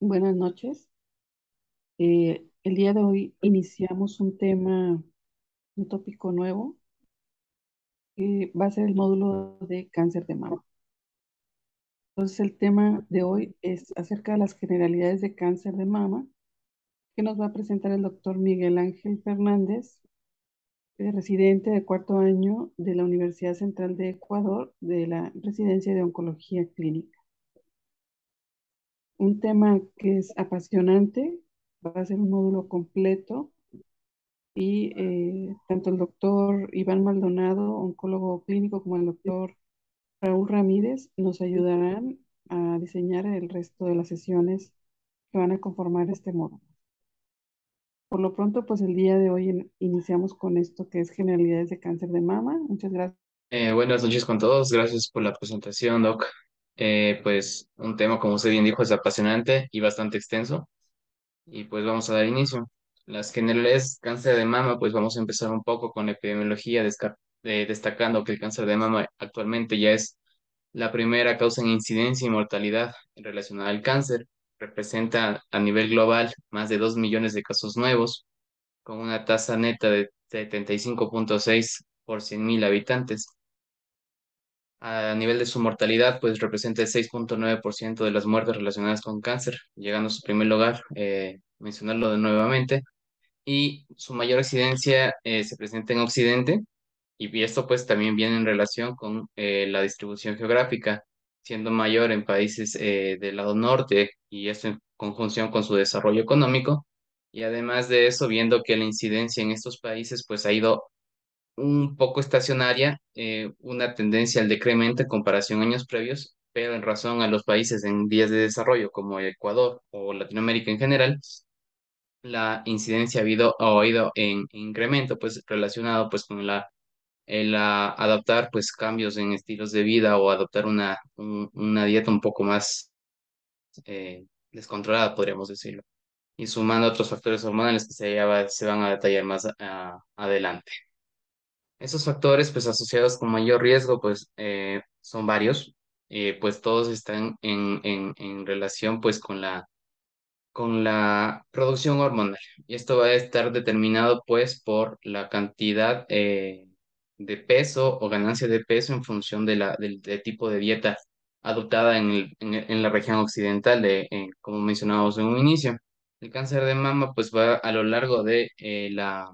Buenas noches. Eh, el día de hoy iniciamos un tema, un tópico nuevo, que va a ser el módulo de cáncer de mama. Entonces, el tema de hoy es acerca de las generalidades de cáncer de mama, que nos va a presentar el doctor Miguel Ángel Fernández, residente de cuarto año de la Universidad Central de Ecuador, de la Residencia de Oncología Clínica. Un tema que es apasionante, va a ser un módulo completo y eh, tanto el doctor Iván Maldonado, oncólogo clínico, como el doctor Raúl Ramírez nos ayudarán a diseñar el resto de las sesiones que van a conformar este módulo. Por lo pronto, pues el día de hoy iniciamos con esto que es generalidades de cáncer de mama. Muchas gracias. Eh, buenas noches con todos, gracias por la presentación, Doc. Eh, pues un tema, como usted bien dijo, es apasionante y bastante extenso. Y pues vamos a dar inicio. Las generales cáncer de mama, pues vamos a empezar un poco con la epidemiología, eh, destacando que el cáncer de mama actualmente ya es la primera causa en incidencia y mortalidad relacionada al cáncer. Representa a nivel global más de 2 millones de casos nuevos, con una tasa neta de 75.6 por 100.000 habitantes. A nivel de su mortalidad, pues representa el 6.9% de las muertes relacionadas con cáncer, llegando a su primer lugar, eh, mencionarlo nuevamente. Y su mayor incidencia eh, se presenta en Occidente, y esto pues también viene en relación con eh, la distribución geográfica, siendo mayor en países del lado norte, y esto en conjunción con su desarrollo económico. Y además de eso, viendo que la incidencia en estos países pues ha ido un poco estacionaria, eh, una tendencia al decremento en comparación a años previos, pero en razón a los países en vías de desarrollo como Ecuador o Latinoamérica en general, la incidencia ha habido, ha ido en incremento, pues relacionado pues con la, el adaptar pues cambios en estilos de vida o adoptar una, una dieta un poco más eh, descontrolada, podríamos decirlo, y sumando otros factores hormonales que se, se van a detallar más adelante. Esos factores, pues asociados con mayor riesgo, pues eh, son varios, eh, pues todos están en, en, en, relación pues con la, con la producción hormonal. Y esto va a estar determinado pues por la cantidad eh, de peso o ganancia de peso en función de la, del, tipo de dieta adoptada en, el, en, la región occidental, de, como mencionábamos en un inicio. El cáncer de mama pues va a lo largo de la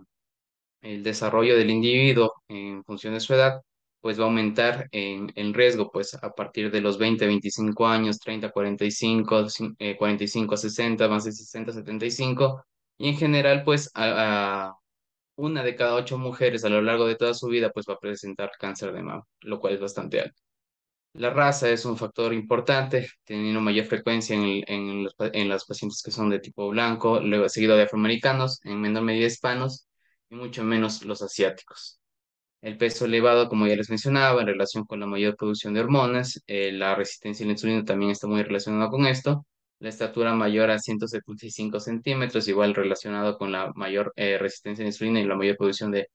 el desarrollo del individuo en función de su edad, pues va a aumentar en, en riesgo, pues a partir de los 20, 25 años, 30, 45, 45, 60, más de 60, 75, y en general, pues a, una de cada ocho mujeres a lo largo de toda su vida, pues va a presentar cáncer de mama, lo cual es bastante alto. La raza es un factor importante, teniendo mayor frecuencia en, en, los, en las pacientes que son de tipo blanco, luego seguido de afroamericanos, en menor medida hispanos, y mucho menos los asiáticos. El peso elevado, como ya les mencionaba, en relación con la mayor producción de hormonas, eh, la resistencia a la insulina también está muy relacionada con esto. La estatura mayor a 175 centímetros, igual relacionado con la mayor eh, resistencia a la insulina y la mayor producción de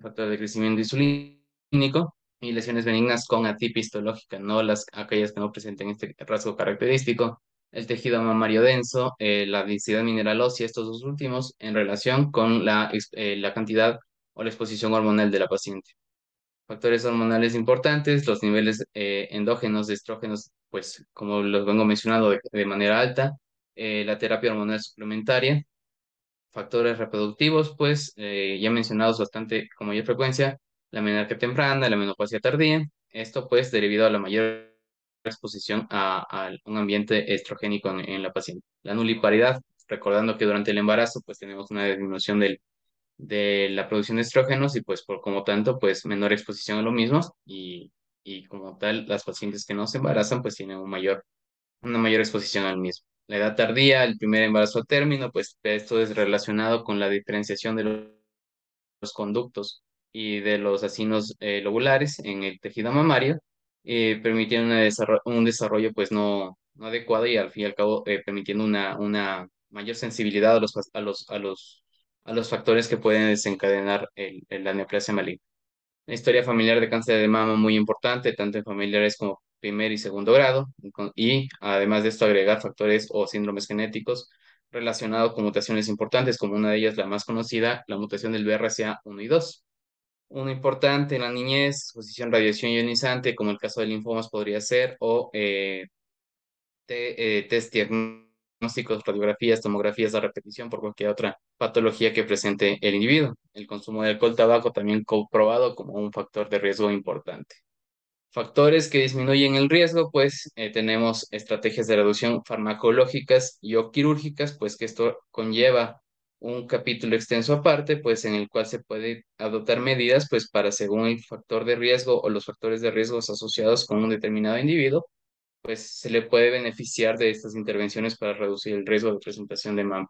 factor de crecimiento insulínico. Y lesiones benignas con atipia histológica, no las aquellas que no presenten este rasgo característico el tejido mamario denso, eh, la densidad mineral ósea, estos dos últimos, en relación con la, eh, la cantidad o la exposición hormonal de la paciente. Factores hormonales importantes, los niveles eh, endógenos de estrógenos, pues como los vengo mencionando de, manera alta, la terapia hormonal suplementaria, factores reproductivos, pues ya mencionados bastante con mayor frecuencia, la menarquia temprana, la menopausia tardía, esto pues debido a la mayor exposición a, un ambiente estrogénico en, la paciente. La nuliparidad, recordando que durante el embarazo pues tenemos una disminución de la producción de estrógenos y pues por como tanto pues menor exposición a lo mismo y, y como tal las pacientes que no se embarazan pues tienen un mayor, una mayor exposición al mismo. La edad tardía, el primer embarazo a término, pues esto es relacionado con la diferenciación de los, conductos y de los acinos eh, lobulares en el tejido mamario eh, permitiendo un desarrollo pues no, no adecuado y al fin y al cabo eh, permitiendo una, una mayor sensibilidad a los, a los, a los, a los factores que pueden desencadenar el, la neoplasia maligna. Historia familiar de cáncer de mama muy importante, tanto en familiares como primer y segundo grado, y además de esto agregar factores o síndromes genéticos relacionados con mutaciones importantes, como una de ellas la más conocida, la mutación del BRCA1 y 2. Uno importante en la niñez, exposición radiación ionizante, como el caso de linfomas podría ser, o eh, eh, test diagnósticos, radiografías, tomografías a repetición por cualquier otra patología que presente el individuo. El consumo de alcohol, tabaco también comprobado como un factor de riesgo importante. Factores que disminuyen el riesgo, pues eh, tenemos estrategias de reducción farmacológicas y o quirúrgicas, pues que esto conlleva un capítulo extenso aparte, pues en el cual se puede adoptar medidas, pues para según el factor de riesgo o los factores de riesgos asociados con un determinado individuo, pues se le puede beneficiar de estas intervenciones para reducir el riesgo de presentación de mama,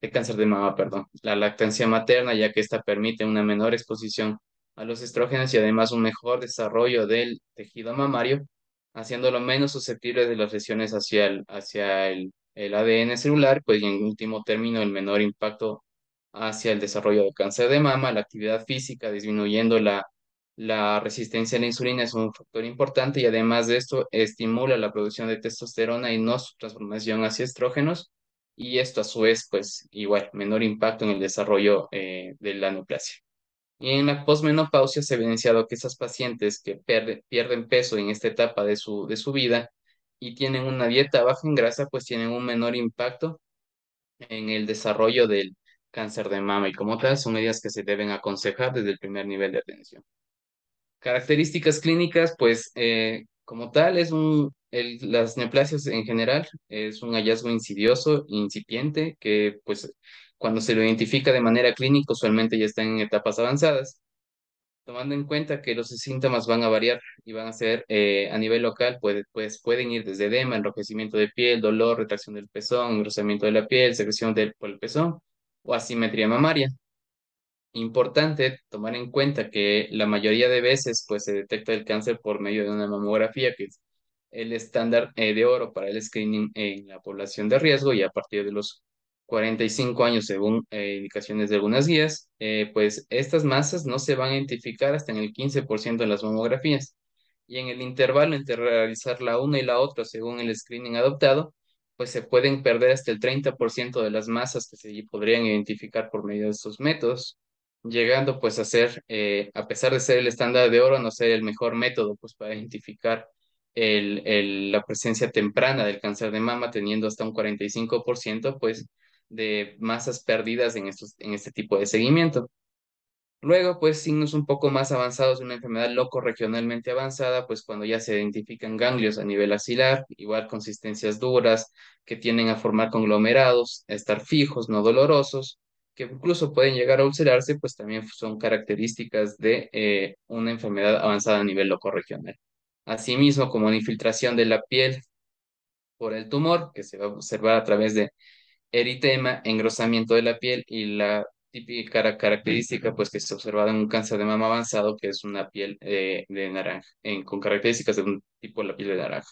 de cáncer de mama, perdón. La lactancia materna, ya que esta permite una menor exposición a los estrógenos y además un mejor desarrollo del tejido mamario, haciéndolo menos susceptible de las lesiones hacia el, hacia el, el ADN celular, pues y en último término el menor impacto hacia el desarrollo de cáncer de mama, la actividad física disminuyendo la la resistencia a la insulina es un factor importante y además de esto estimula la producción de testosterona y no su transformación hacia estrógenos y esto a su vez pues igual menor impacto en el desarrollo eh, de la neoplasia. Y en la posmenopausia se ha evidenciado que esas pacientes que pierden peso en esta etapa de su, de su vida y tienen una dieta baja en grasa pues tienen un menor impacto en el desarrollo del cáncer de mama y como tal son medidas que se deben aconsejar desde el primer nivel de atención. Características clínicas, pues eh, como tal, es un, las neoplasias en general es un hallazgo insidioso, incipiente, que pues cuando se lo identifica de manera clínica usualmente ya está en etapas avanzadas. Tomando en cuenta que los síntomas van a variar y van a ser eh, a nivel local, pues, pues pueden ir desde edema, enrojecimiento de piel, dolor, retracción del pezón, engrosamiento de la piel, secreción del por el pezón o asimetría mamaria. Importante tomar en cuenta que la mayoría de veces pues, se detecta el cáncer por medio de una mamografía, que es el estándar eh, de oro para el screening en la población de riesgo y a partir de los 45 años, según eh, indicaciones de algunas guías, eh, pues estas masas no se van a identificar hasta en el 15% de las mamografías. Y en el intervalo entre realizar la una y la otra, según el screening adoptado, pues se pueden perder hasta el 30% de las masas que se podrían identificar por medio de estos métodos llegando pues a ser, eh, a pesar de ser el estándar de oro, no ser el mejor método pues para identificar el, el, la presencia temprana del cáncer de mama, teniendo hasta un 45% pues de masas perdidas en, estos, en este tipo de seguimiento. Luego, pues signos un poco más avanzados de una enfermedad loco regionalmente avanzada, pues cuando ya se identifican ganglios a nivel axilar, igual consistencias duras que tienden a formar conglomerados, a estar fijos, no dolorosos, que incluso pueden llegar a ulcerarse, pues también son características de eh, una enfermedad avanzada a nivel locorregional. Asimismo, como una infiltración de la piel por el tumor, que se va a observar a través de eritema, engrosamiento de la piel y la típica característica pues que se observa en un cáncer de mama avanzado, que es una piel eh, de naranja, con características de un tipo de la piel de naranja.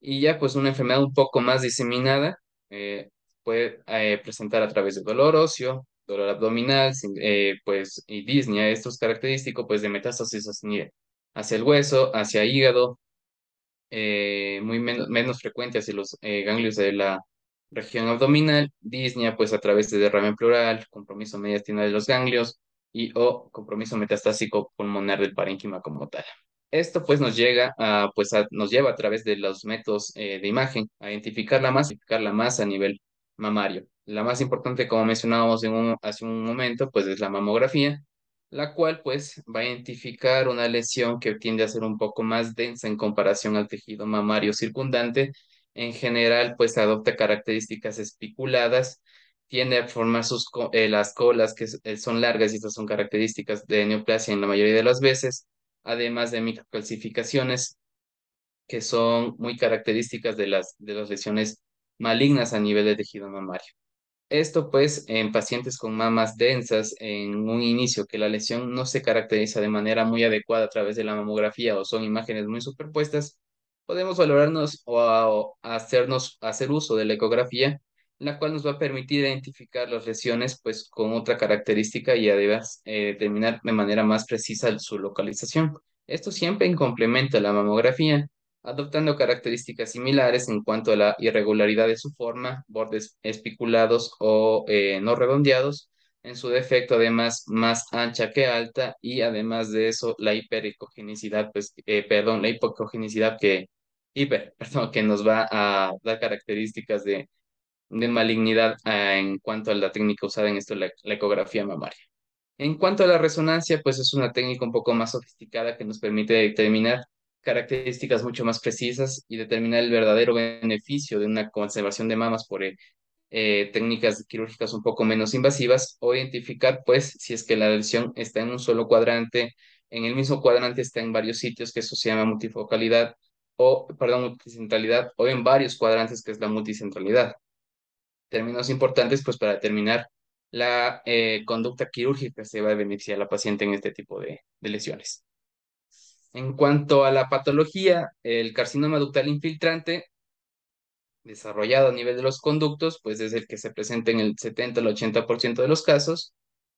Y ya pues una enfermedad un poco más diseminada, eh, puede eh, presentar a través de dolor óseo, dolor abdominal, eh, pues, y disnea. Esto es característico, pues, de metástasis hacia el hueso, hacia hígado, eh, muy menos, menos frecuente hacia los ganglios de la región abdominal, disnea, pues, a través de derrame pleural, compromiso mediastinal de los ganglios y o compromiso metastásico pulmonar del parénquima como tal. Esto pues nos llega a, pues nos lleva a través de los métodos de imagen a identificar la masa, identificar la masa a nivel mamario. La más importante, como mencionábamos en un, hace un momento, pues es la mamografía, la cual pues va a identificar una lesión que tiende a ser un poco más densa en comparación al tejido mamario circundante. En general, pues adopta características espiculadas, tiende a formar sus, eh, las colas que eh, son largas y estas son características de neoplasia en la mayoría de las veces, además de microcalcificaciones que son muy características de las, de las lesiones malignas a nivel de tejido mamario. Esto pues en pacientes con mamas densas en un inicio que la lesión no se caracteriza de manera muy adecuada a través de la mamografía o son imágenes muy superpuestas, podemos valorarnos o, hacernos hacer uso de la ecografía, la cual nos va a permitir identificar las lesiones pues con otra característica y además eh, determinar de manera más precisa su localización. Esto siempre en complemento a la mamografía adoptando características similares en cuanto a la irregularidad de su forma, bordes espiculados o eh, no redondeados, en su defecto además más ancha que alta y además de eso la hipericogenicidad, pues, eh, perdón, la hipocogenicidad que, hiper, perdón, que nos va a dar características de, de malignidad ah, en cuanto a la técnica usada en esto, la, ecografía mamaria. En cuanto a la resonancia, pues es una técnica un poco más sofisticada que nos permite determinar características mucho más precisas y determinar el verdadero beneficio de una conservación de mamas por eh, eh, técnicas quirúrgicas un poco menos invasivas o identificar, pues, si es que la lesión está en un solo cuadrante, en el mismo cuadrante está en varios sitios, que eso se llama multifocalidad, o, perdón, multicentralidad, o en varios cuadrantes, que es la multicentralidad. Términos importantes, pues, para determinar la eh, conducta quirúrgica se va a beneficiar a la paciente en este tipo de, de lesiones. En cuanto a la patología, el carcinoma ductal infiltrante desarrollado a nivel de los conductos, pues es el que se presenta en el 70 al 80% de los casos.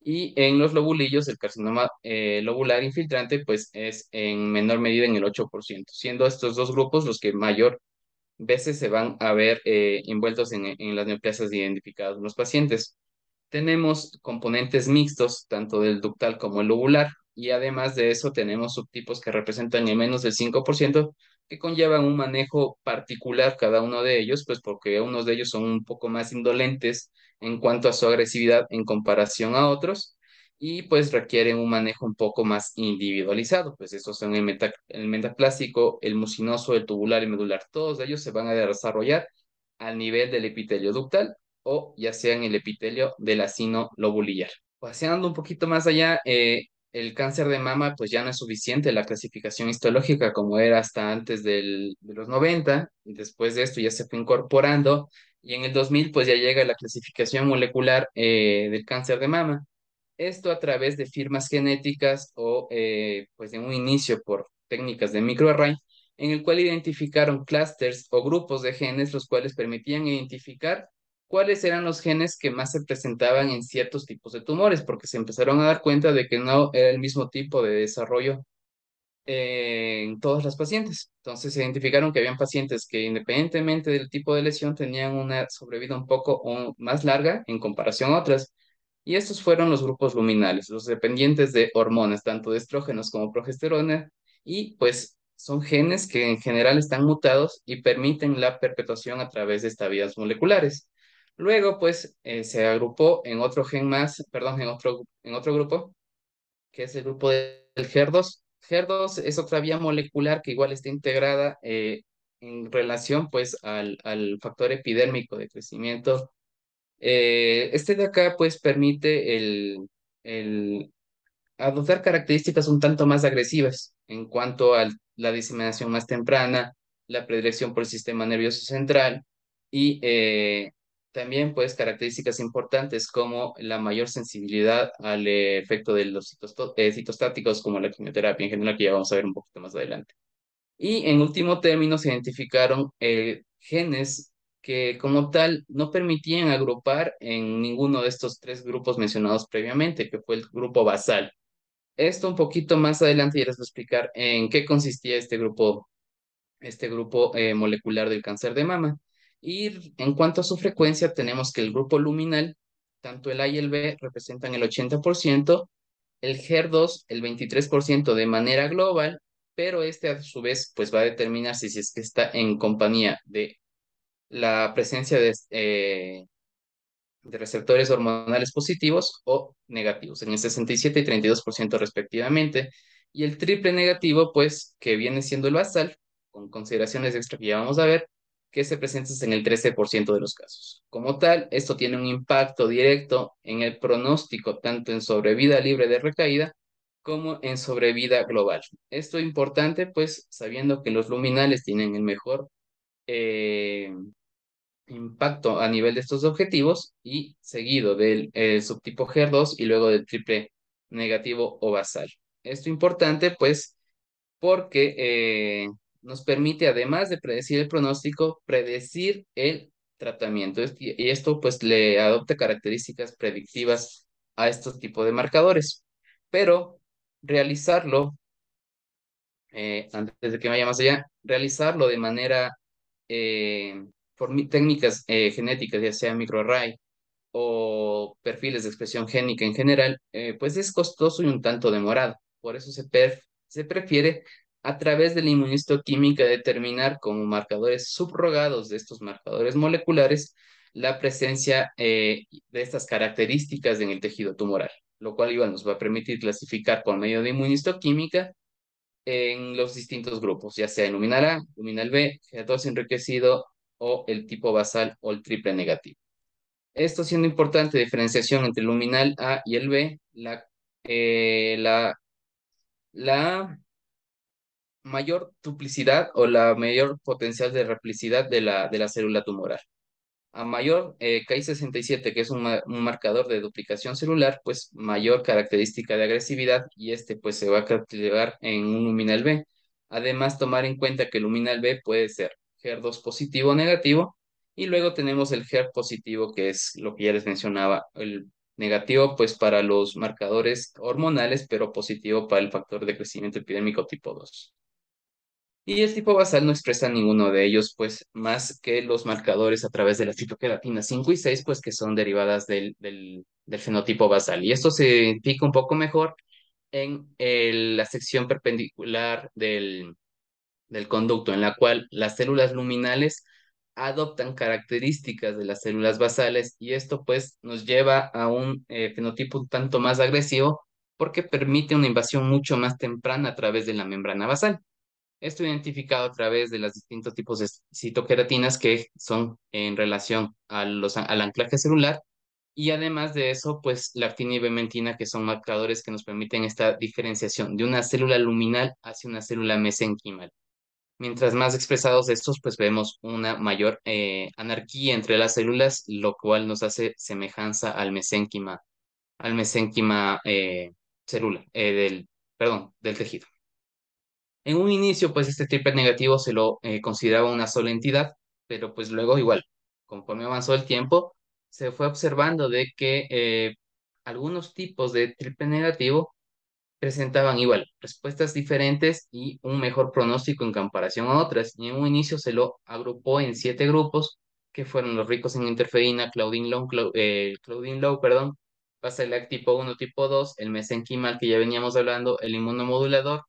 Y en los lobulillos, el carcinoma eh, lobular infiltrante, pues es en menor medida en el 8%, siendo estos dos grupos los que mayor veces se van a ver eh, envueltos en, en, las neoplasias identificadas en los pacientes. Tenemos componentes mixtos, tanto del ductal como el lobular, y además de eso tenemos subtipos que representan en menos del 5%, que conllevan un manejo particular cada uno de ellos, pues porque unos de ellos son un poco más indolentes en cuanto a su agresividad en comparación a otros, y pues requieren un manejo un poco más individualizado, pues estos son el, meta, el metaplástico, el mucinoso, el tubular y medular, todos ellos se van a desarrollar al nivel del epitelio ductal o ya sea en el epitelio del acino lobulillar. Paseando un poquito más allá, eh, el cáncer de mama pues ya no es suficiente. La clasificación histológica como era hasta antes del, de los 90, y después de esto ya se fue incorporando y en el 2000 pues ya llega la clasificación molecular eh, del cáncer de mama. Esto a través de firmas genéticas o eh, pues en un inicio por técnicas de microarray en el cual identificaron clústeres o grupos de genes los cuales permitían identificar cuáles eran los genes que más se presentaban en ciertos tipos de tumores, porque se empezaron a dar cuenta de que no era el mismo tipo de desarrollo en todas las pacientes. Entonces se identificaron que habían pacientes que independientemente del tipo de lesión tenían una sobrevida un poco más larga en comparación a otras. Y estos fueron los grupos luminales, los dependientes de hormonas, tanto de estrógenos como progesterona, y pues son genes que en general están mutados y permiten la perpetuación a través de estabilidades moleculares. Luego, pues, eh, se agrupó en otro gen más, perdón, en otro, en otro grupo, que es el grupo del HER2. HER2 es otra vía molecular que igual está integrada eh, en relación, pues, al, al, factor epidérmico de crecimiento. Eh, este de acá, pues, permite el, el adoptar características un tanto más agresivas en cuanto a la diseminación más temprana, la predilección por el sistema nervioso central y también, pues, características importantes como la mayor sensibilidad al efecto de los eh, citostáticos, como la quimioterapia en general, que ya vamos a ver un poquito más adelante. Y en último término, se identificaron eh, genes que como tal no permitían agrupar en ninguno de estos tres grupos mencionados previamente, que fue el grupo basal. Esto un poquito más adelante ya les voy a explicar en qué consistía este grupo, este grupo eh, molecular del cáncer de mama. Y en cuanto a su frecuencia, tenemos que el grupo luminal, tanto el A y el B, representan el 80%, el HER2 el 23% de manera global, pero este a su vez pues va a determinar si, es que está en compañía de la presencia de, eh, de receptores hormonales positivos o negativos, en el 67 y 32% respectivamente. Y el triple negativo, pues, que viene siendo el basal, con consideraciones extra que ya vamos a ver, que se presenta en el 13% de los casos. Como tal, esto tiene un impacto directo en el pronóstico, tanto en sobrevida libre de recaída como en sobrevida global. Esto es importante, pues, sabiendo que los luminales tienen el mejor eh, impacto a nivel de estos objetivos y seguido del subtipo HER2 y luego del triple negativo o basal. Esto es importante, pues, porque eh, nos permite, además de predecir el pronóstico, predecir el tratamiento. Y esto pues le adopta características predictivas a estos tipos de marcadores. Pero realizarlo, eh, antes de que vaya más allá, realizarlo de manera eh, por técnicas eh, genéticas, ya sea microarray o perfiles de expresión génica en general, eh, pues es costoso y un tanto demorado. Por eso se, se prefiere a través de la inmunistoquímica determinar como marcadores subrogados de estos marcadores moleculares la presencia eh, de estas características en el tejido tumoral, lo cual igual nos va a permitir clasificar por medio de inmunistoquímica en los distintos grupos, ya sea el luminal A, luminal B, G2 enriquecido o el tipo basal o el triple negativo. Esto siendo importante diferenciación entre el luminal A y el B, la, eh, la mayor duplicidad o la mayor potencial de replicidad de la, de la célula tumoral. A mayor eh, Ki67, que es un, un marcador de duplicación celular, pues mayor característica de agresividad y este pues se va a capturar en un luminal B. Además, tomar en cuenta que el luminal B puede ser HER2 positivo o negativo y luego tenemos el HER positivo, que es lo que ya les mencionaba, el negativo pues para los marcadores hormonales, pero positivo para el factor de crecimiento epidémico tipo 2. Y el tipo basal no expresa ninguno de ellos, pues más que los marcadores a través de la fitoqueratina 5 y 6, pues que son derivadas del, del, fenotipo basal. Y esto se identifica un poco mejor en la sección perpendicular del, del conducto, en la cual las células luminales adoptan características de las células basales y esto pues nos lleva a un eh, fenotipo un tanto más agresivo porque permite una invasión mucho más temprana a través de la membrana basal. Esto identificado a través de los distintos tipos de citoqueratinas que son en relación al anclaje celular y además de eso, pues actina y bementina, que son marcadores que nos permiten esta diferenciación de una célula luminal hacia una célula mesenquimal. Mientras más expresados estos, pues vemos una mayor eh, anarquía entre las células, lo cual nos hace semejanza al mesénquima, al mesénquima eh, célula, eh, del, perdón, del tejido. En un inicio, pues este triple negativo se lo eh, consideraba una sola entidad, pero pues luego igual, conforme avanzó el tiempo, se fue observando de que eh, algunos tipos de triple negativo presentaban igual respuestas diferentes y un mejor pronóstico en comparación a otras. Y en un inicio se lo agrupó en siete grupos, que fueron los ricos en interferina, Claudin Low, eh, Low, perdón, tipo 1, tipo 2, el mesenquimal que ya veníamos hablando, el inmunomodulador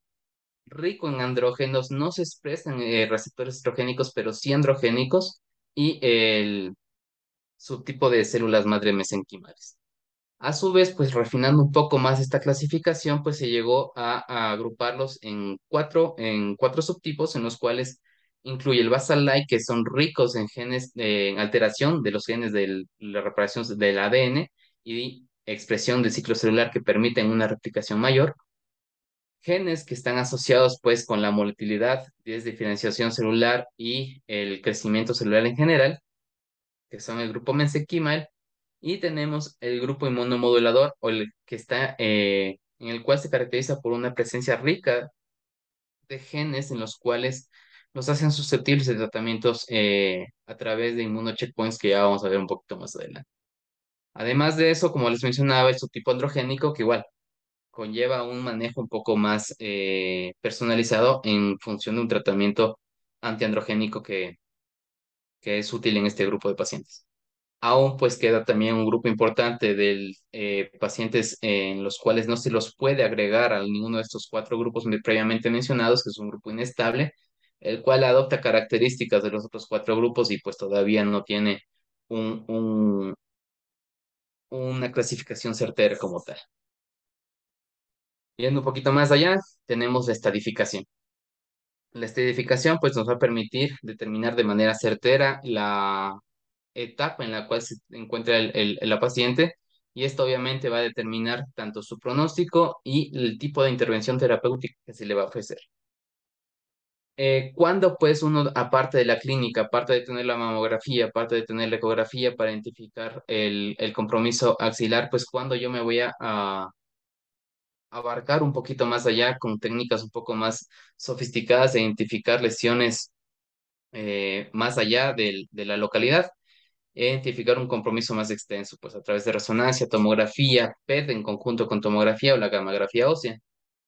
rico en andrógenos, no se expresan eh, receptores estrogénicos, pero sí androgénicos, y el subtipo de células madre mesenquimales. A su vez, pues refinando un poco más esta clasificación, pues se llegó a, agruparlos en cuatro, en cuatro subtipos, en los cuales incluye el basal-like, que son ricos en genes, eh, en alteración de los genes de la reparación del ADN y expresión del ciclo celular que permiten una replicación mayor genes que están asociados pues con la motilidad, diferenciación celular y el crecimiento celular en general, que son el grupo mesenquimal, y tenemos el grupo inmunomodulador o el que está eh, en el cual se caracteriza por una presencia rica de genes en los cuales nos hacen susceptibles de tratamientos eh, a través de inmunocheckpoints que ya vamos a ver un poquito más adelante. Además de eso, como les mencionaba, el subtipo androgénico, que igual conlleva un manejo un poco más eh, personalizado en función de un tratamiento antiandrogénico que, que es útil en este grupo de pacientes. Aún pues queda también un grupo importante de eh, pacientes en los cuales no se los puede agregar a ninguno de estos cuatro grupos previamente mencionados, que es un grupo inestable, el cual adopta características de los otros cuatro grupos y pues todavía no tiene un, un, una clasificación certera como tal. Yendo un poquito más allá, tenemos la estadificación. La estadificación pues nos va a permitir determinar de manera certera la etapa en la cual se encuentra el, el- la paciente y esto obviamente va a determinar tanto su pronóstico y el tipo de intervención terapéutica que se le va a ofrecer. Eh, ¿cuándo pues uno, aparte de la clínica, aparte de tener la mamografía, aparte de tener la ecografía para identificar el, el compromiso axilar, pues cuando yo me voy a, a abarcar un poquito más allá con técnicas un poco más sofisticadas de identificar lesiones eh, más allá del- de la localidad e identificar un compromiso más extenso, pues a través de resonancia, tomografía, PET en conjunto con tomografía o la gammagrafía ósea.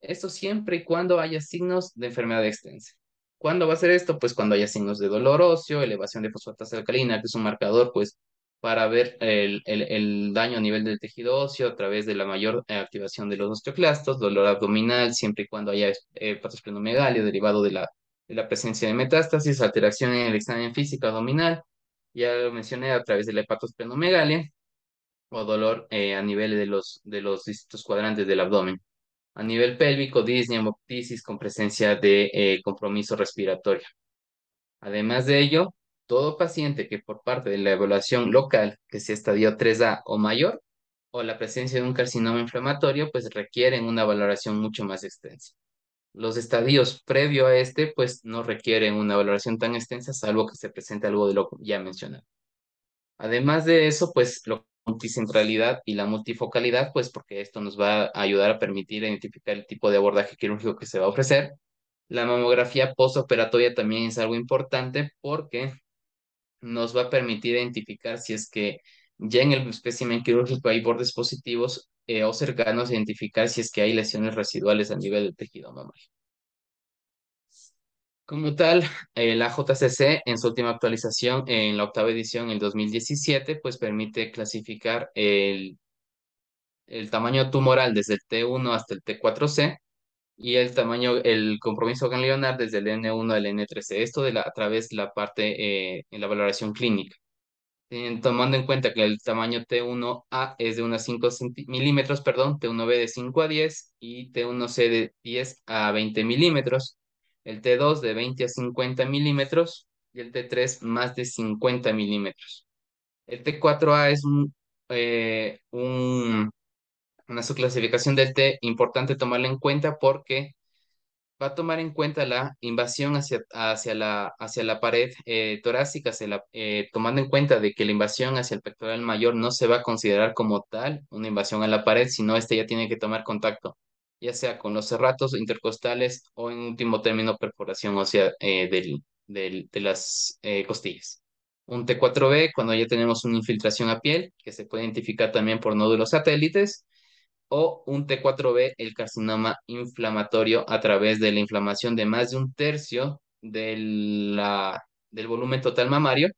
Esto siempre y cuando haya signos de enfermedad extensa. ¿Cuándo va a ser esto? Pues cuando haya signos de dolor óseo, elevación de fosfatasa alcalina, que es un marcador, pues, para ver el, el, el daño a nivel del tejido óseo a través de la mayor eh, activación de los osteoclastos, dolor abdominal, siempre y cuando haya eh, patosplenomegalia derivado de la, de la presencia de metástasis, alteración en el examen físico abdominal, ya lo mencioné a través de la hepatosplenomegalia, o dolor eh, a nivel de los, de los distintos cuadrantes del abdomen. A nivel pélvico, disnea, hemoptisis con presencia de eh, compromiso respiratorio. Además de ello, todo paciente que por parte de la evaluación local, que sea estadio 3A o mayor, o la presencia de un carcinoma inflamatorio, pues requieren una valoración mucho más extensa. Los estadios previo a este, pues no requieren una valoración tan extensa, salvo que se presente algo de lo ya mencionado. Además de eso, pues la multicentralidad y la multifocalidad, pues porque esto nos va a ayudar a permitir identificar el tipo de abordaje quirúrgico que se va a ofrecer. La mamografía postoperatoria también es algo importante porque nos va a permitir identificar si es que ya en el espécimen quirúrgico hay bordes positivos eh, o cercanos, identificar si es que hay lesiones residuales a nivel del tejido mamario. Como tal, eh, la JCC en su última actualización, en la octava edición, en 2017, pues permite clasificar el, el tamaño tumoral desde el T1 hasta el T4C y el tamaño, el compromiso ganglionar desde el N1 al N3C. Esto de la, a través de la parte eh, en la valoración clínica. Eh, tomando en cuenta que el tamaño T1A es de unos 5 milímetros, perdón, T1B de 5 a 10 y T1C de 10 a 20 milímetros el T2 de 20 a 50 milímetros y el T3 más de 50 milímetros. El T4A es un, eh, un, una subclasificación del T importante tomarla en cuenta porque va a tomar en cuenta la invasión hacia, hacia, la, hacia la pared eh, torácica, eh, tomando en cuenta de que la invasión hacia el pectoral mayor no se va a considerar como tal una invasión a la pared, sino este ya tiene que tomar contacto ya sea con los cerratos intercostales o en último término perforación ósea eh, del, del, de las eh, costillas. Un T4B cuando ya tenemos una infiltración a piel, que se puede identificar también por nódulos satélites, o un T4B, el carcinoma inflamatorio a través de la inflamación de más de un tercio la, del volumen total mamario,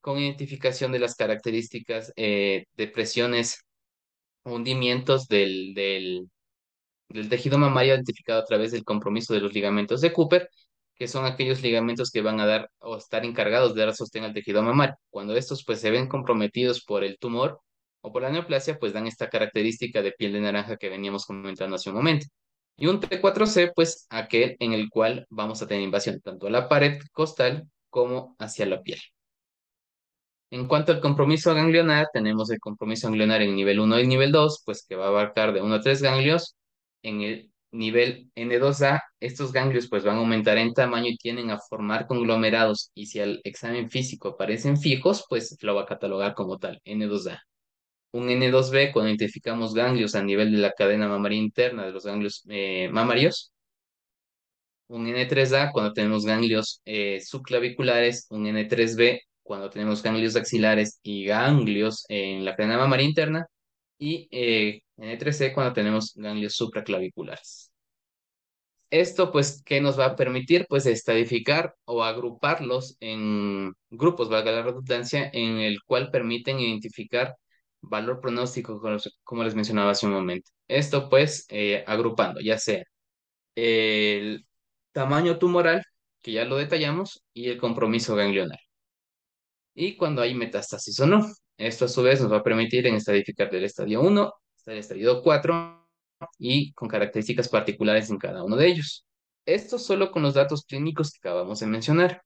con identificación de las características eh, de presiones hundimientos del, del, del tejido mamario identificado a través del compromiso de los ligamentos de Cooper, que son aquellos ligamentos que van a dar o estar encargados de dar sostén al tejido mamario. Cuando estos pues se ven comprometidos por el tumor o por la neoplasia, pues dan esta característica de piel de naranja que veníamos comentando hace un momento. Y un T4C, pues aquel en el cual vamos a tener invasión tanto a la pared costal como hacia la piel. En cuanto al compromiso ganglionar, tenemos el compromiso ganglionar en nivel 1 y nivel 2, pues que va a abarcar de 1 a 3 ganglios en el nivel N2A, estos ganglios pues van a aumentar en tamaño y tienden a formar conglomerados y si al examen físico aparecen fijos, pues lo va a catalogar como tal, N2A. Un N2B, cuando identificamos ganglios a nivel de la cadena mamaria interna de los ganglios eh, mamarios. Un N3A, cuando tenemos ganglios eh, subclaviculares. Un N3B, cuando tenemos ganglios axilares y ganglios en la cadena mamaria interna y eh, N3C cuando tenemos ganglios supraclaviculares. Esto, pues, ¿qué nos va a permitir? Pues estadificar o agruparlos en grupos, valga la redundancia, en el cual permiten identificar valor pronóstico, como les mencionaba hace un momento. Esto, pues, eh, agrupando, ya sea el tamaño tumoral, que ya lo detallamos, y el compromiso ganglionar. Y cuando hay metástasis o no. Esto a su vez nos va a permitir en estadificar del estadio 1 hasta el estadio 4 y con características particulares en cada uno de ellos. Esto solo con los datos clínicos que acabamos de mencionar.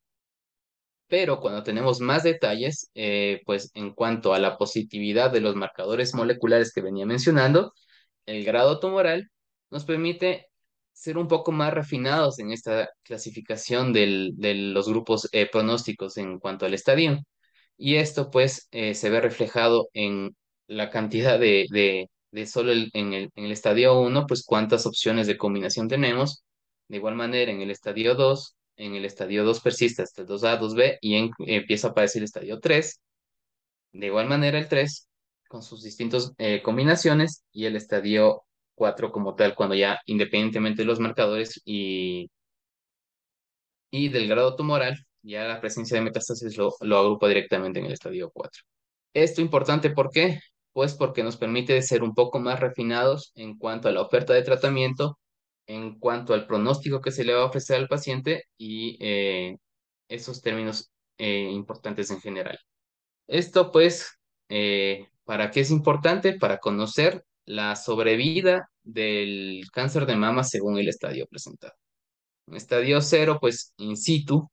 Pero cuando tenemos más detalles, eh, pues en cuanto a la positividad de los marcadores moleculares que venía mencionando, el grado tumoral nos permite ser un poco más refinados en esta clasificación de los grupos eh, pronósticos en cuanto al estadio. Y esto pues eh, se ve reflejado en la cantidad de, de, solo en, el, en el estadio 1, pues cuántas opciones de combinación tenemos. De igual manera, en el estadio 2, en el estadio 2 persiste hasta el 2A, 2B y empieza a aparecer el estadio 3. De igual manera, el 3 con sus distintas eh, combinaciones y el estadio 4 como tal, cuando ya independientemente de los marcadores y y del grado tumoral, ya la presencia de metástasis lo, lo agrupa directamente en el estadio 4. Esto importante, ¿por qué? Pues porque nos permite ser un poco más refinados en cuanto a la oferta de tratamiento, en cuanto al pronóstico que se le va a ofrecer al paciente y eh, esos términos eh, importantes en general. Esto pues, eh, ¿para qué es importante? Para conocer la sobrevida del cáncer de mama según el estadio presentado. En estadio 0, pues in situ,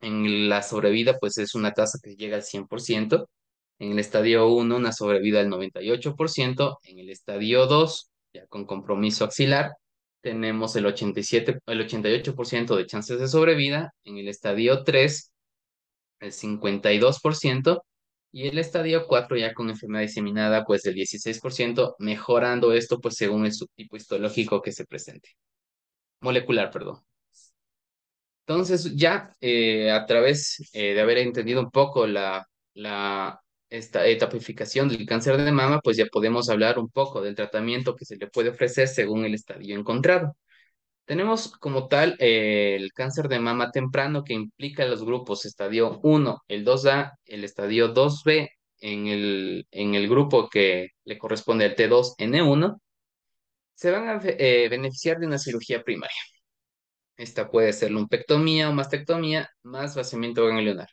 en la sobrevida pues es una tasa que llega al 100%. En el estadio 1, una sobrevida del 98%. En el estadio 2, ya con compromiso axilar, tenemos el, 87, el 88% de chances de sobrevida. En el estadio 3, el 52%. Y el estadio 4 ya con enfermedad diseminada, pues del 16%, mejorando esto pues según el subtipo histológico que se presente. Molecular, perdón. Entonces, ya eh, a través eh, de haber entendido un poco la, la esta etapificación del cáncer de mama, pues ya podemos hablar un poco del tratamiento que se le puede ofrecer según el estadio encontrado. Tenemos como tal eh, el cáncer de mama temprano que implica los grupos estadio 1, el 2A, el estadio 2B, en el, en el grupo que le corresponde al T2N1, se van a beneficiar de una cirugía primaria. Esta puede ser lumpectomía o mastectomía más vaciamiento ganglionar.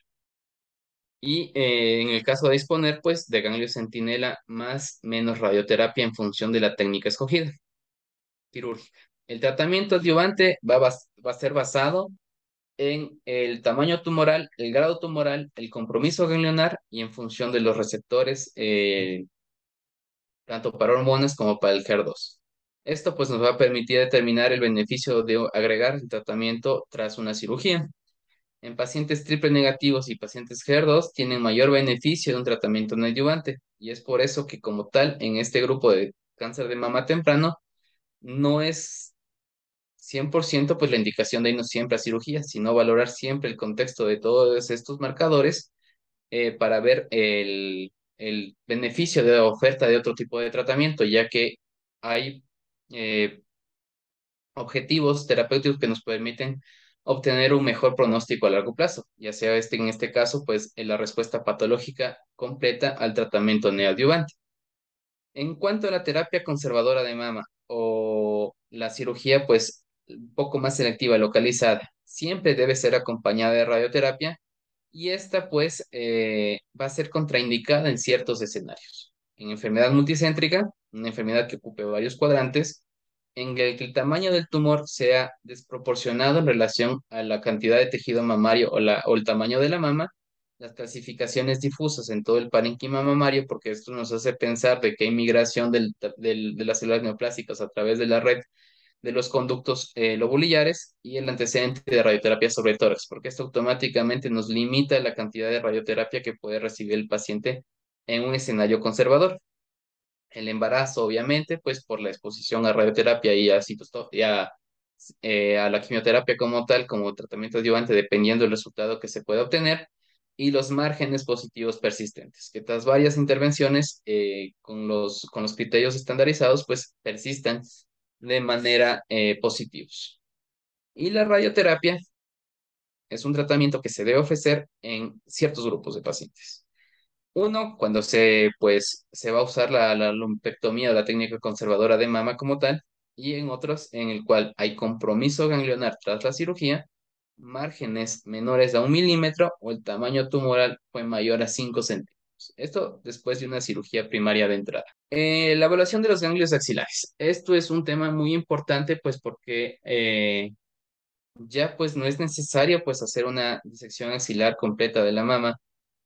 Y eh, en el caso de disponer, pues, de ganglio centinela más menos radioterapia en función de la técnica escogida, quirúrgica. El tratamiento adyuvante va, va a ser basado en el tamaño tumoral, el grado tumoral, el compromiso ganglionar y en función de los receptores, eh, tanto para hormonas como para el HER2. Esto pues nos va a permitir determinar el beneficio de agregar el tratamiento tras una cirugía. En pacientes triple negativos y pacientes HER2 tienen mayor beneficio de un tratamiento no adyuvante. Y es por eso que como tal en este grupo de cáncer de mama temprano no es 100% pues la indicación de irnos siempre a cirugía, sino valorar siempre el contexto de todos estos marcadores eh, para ver el, el beneficio de la oferta de otro tipo de tratamiento, ya que hay eh, objetivos terapéuticos que nos permiten obtener un mejor pronóstico a largo plazo, ya sea este en este caso, pues en la respuesta patológica completa al tratamiento neoadyuvante. En cuanto a la terapia conservadora de mama o la cirugía, pues un poco más selectiva, localizada, siempre debe ser acompañada de radioterapia y esta pues eh, va a ser contraindicada en ciertos escenarios. En enfermedad multicéntrica, una enfermedad que ocupe varios cuadrantes, en el que el tamaño del tumor sea desproporcionado en relación a la cantidad de tejido mamario o, la, o el tamaño de la mama, las clasificaciones difusas en todo el parénquima mamario, porque esto nos hace pensar de que hay migración del, del, de las células neoplásicas a través de la red de los conductos eh, lobulillares y el antecedente de radioterapia sobre tórax, porque esto automáticamente nos limita la cantidad de radioterapia que puede recibir el paciente en un escenario conservador. El embarazo, obviamente, pues por la exposición a radioterapia y a, eh, a la quimioterapia como tal, como tratamiento adyuvante, dependiendo del resultado que se pueda obtener, y los márgenes positivos persistentes, que tras varias intervenciones eh, con, los, con los criterios estandarizados, pues persistan de manera eh, positivos. Y la radioterapia es un tratamiento que se debe ofrecer en ciertos grupos de pacientes. Uno, cuando se, pues, se va a usar la, lumpectomía o la técnica conservadora de mama como tal, y en otros en el cual hay compromiso ganglionar tras la cirugía, márgenes menores a un milímetro o el tamaño tumoral fue mayor a 5 centímetros. Esto después de una cirugía primaria de entrada. Eh, la evaluación de los ganglios axilares. Esto es un tema muy importante, pues porque eh, ya pues no es necesario pues hacer una disección axilar completa de la mama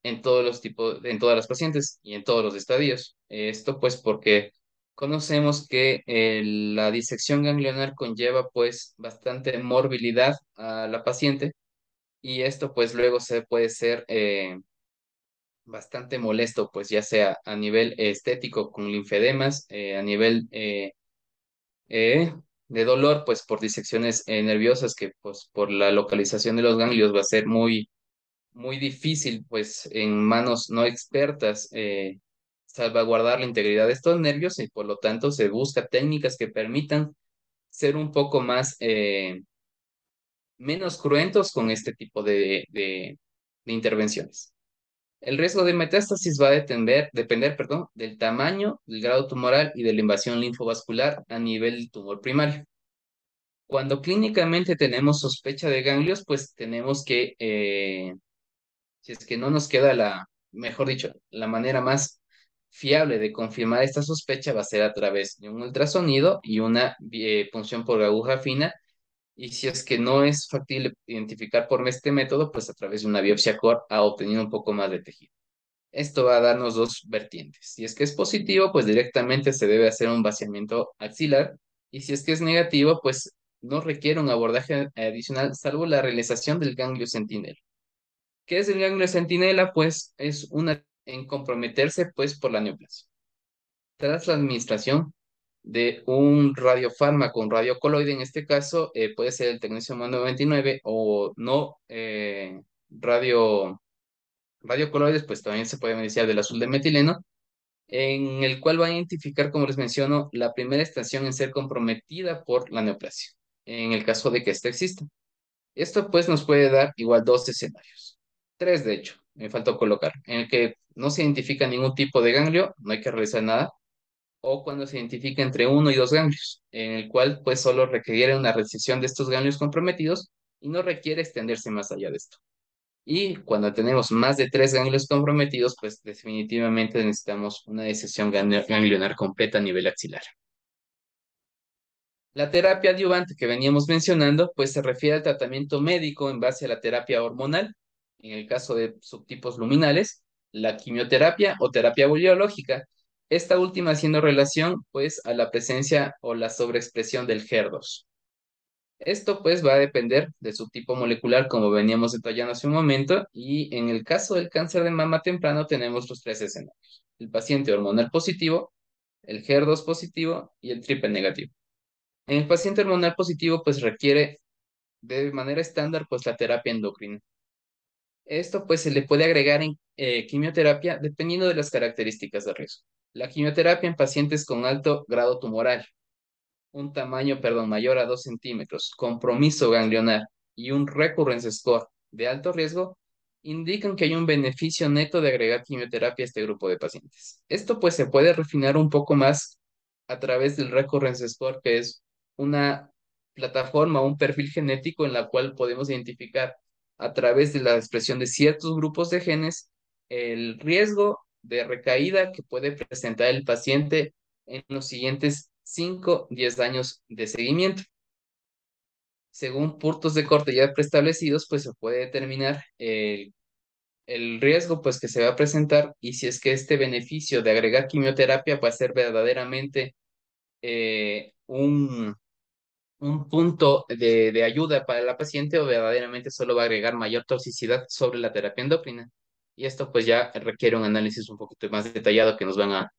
en todos los tipos, en todas las pacientes y en todos los estadios. Esto pues porque conocemos que eh, la disección ganglionar conlleva pues bastante morbilidad a la paciente y esto pues luego se puede ser eh, bastante molesto pues ya sea a nivel estético con linfedemas, eh, a nivel de dolor pues por disecciones nerviosas que pues por la localización de los ganglios va a ser muy muy difícil, pues, en manos no expertas, eh, salvaguardar la integridad de estos nervios y por lo tanto se busca técnicas que permitan ser un poco más, eh, menos cruentos con este tipo de, de, intervenciones. El riesgo de metástasis va a depender, depender perdón, del tamaño, del grado tumoral y de la invasión linfovascular a nivel tumor primario. Cuando clínicamente tenemos sospecha de ganglios, pues tenemos que, eh, si es que no nos queda la, mejor dicho, la manera más fiable de confirmar esta sospecha va a ser a través de un ultrasonido y una eh, punción por aguja fina. Y si es que no es factible identificar por este método, pues a través de una biopsia core ha obtenido un poco más de tejido. Esto va a darnos dos vertientes. Si es que es positivo, pues directamente se debe hacer un vaciamiento axilar. Y si es que es negativo, pues no requiere un abordaje adicional, salvo la realización del ganglio centinela. ¿Qué es el ganglio centinela? Pues es una en comprometerse pues por la neoplasia. Tras la administración de un radiofármaco, un radiocoloide en este caso, eh, puede ser el tecnesio 99 o no eh, radio radiocoloides, pues también se puede beneficiar del azul de metileno, en el cual va a identificar, como les menciono, la primera estación en ser comprometida por la neoplasia, en el caso de que ésta exista. Esto pues nos puede dar igual dos escenarios, tres de hecho, me faltó colocar, en el que no se identifica ningún tipo de ganglio, no hay que realizar nada, o cuando se identifica entre uno y dos ganglios, en el cual pues solo requiere una recesión de estos ganglios comprometidos y no requiere extenderse más allá de esto. Y cuando tenemos más de tres ganglios comprometidos, pues definitivamente necesitamos una decisión ganglionar completa a nivel axilar. La terapia adyuvante que veníamos mencionando, pues se refiere al tratamiento médico en base a la terapia hormonal, en el caso de subtipos luminales, la quimioterapia o terapia biológica, esta última haciendo relación pues a la presencia o la sobreexpresión del HER2. Esto pues va a depender de su tipo molecular como veníamos detallando hace un momento y en el caso del cáncer de mama temprano tenemos los tres escenarios. El paciente hormonal positivo, el HER2 positivo y el triple negativo. En el paciente hormonal positivo pues requiere de manera estándar pues la terapia endocrina. Esto pues se le puede agregar en eh, quimioterapia dependiendo de las características de riesgo. La quimioterapia en pacientes con alto grado tumoral, un tamaño, perdón, mayor a 2 centímetros, compromiso ganglionar y un recurrence score de alto riesgo, indican que hay un beneficio neto de agregar quimioterapia a este grupo de pacientes. Esto pues se puede refinar un poco más a través del recurrence score, que es una plataforma, un perfil genético en la cual podemos identificar a través de la expresión de ciertos grupos de genes el riesgo de recaída que puede presentar el paciente en los siguientes 5, 10 años de seguimiento. Según puntos de corte ya preestablecidos, pues se puede determinar el, el riesgo pues, que se va a presentar y si es que este beneficio de agregar quimioterapia va a ser verdaderamente eh, un, un punto de, de, ayuda para la paciente o verdaderamente solo va a agregar mayor toxicidad sobre la terapia endocrina. Y esto pues ya requiere un análisis un poquito más detallado que nos van a,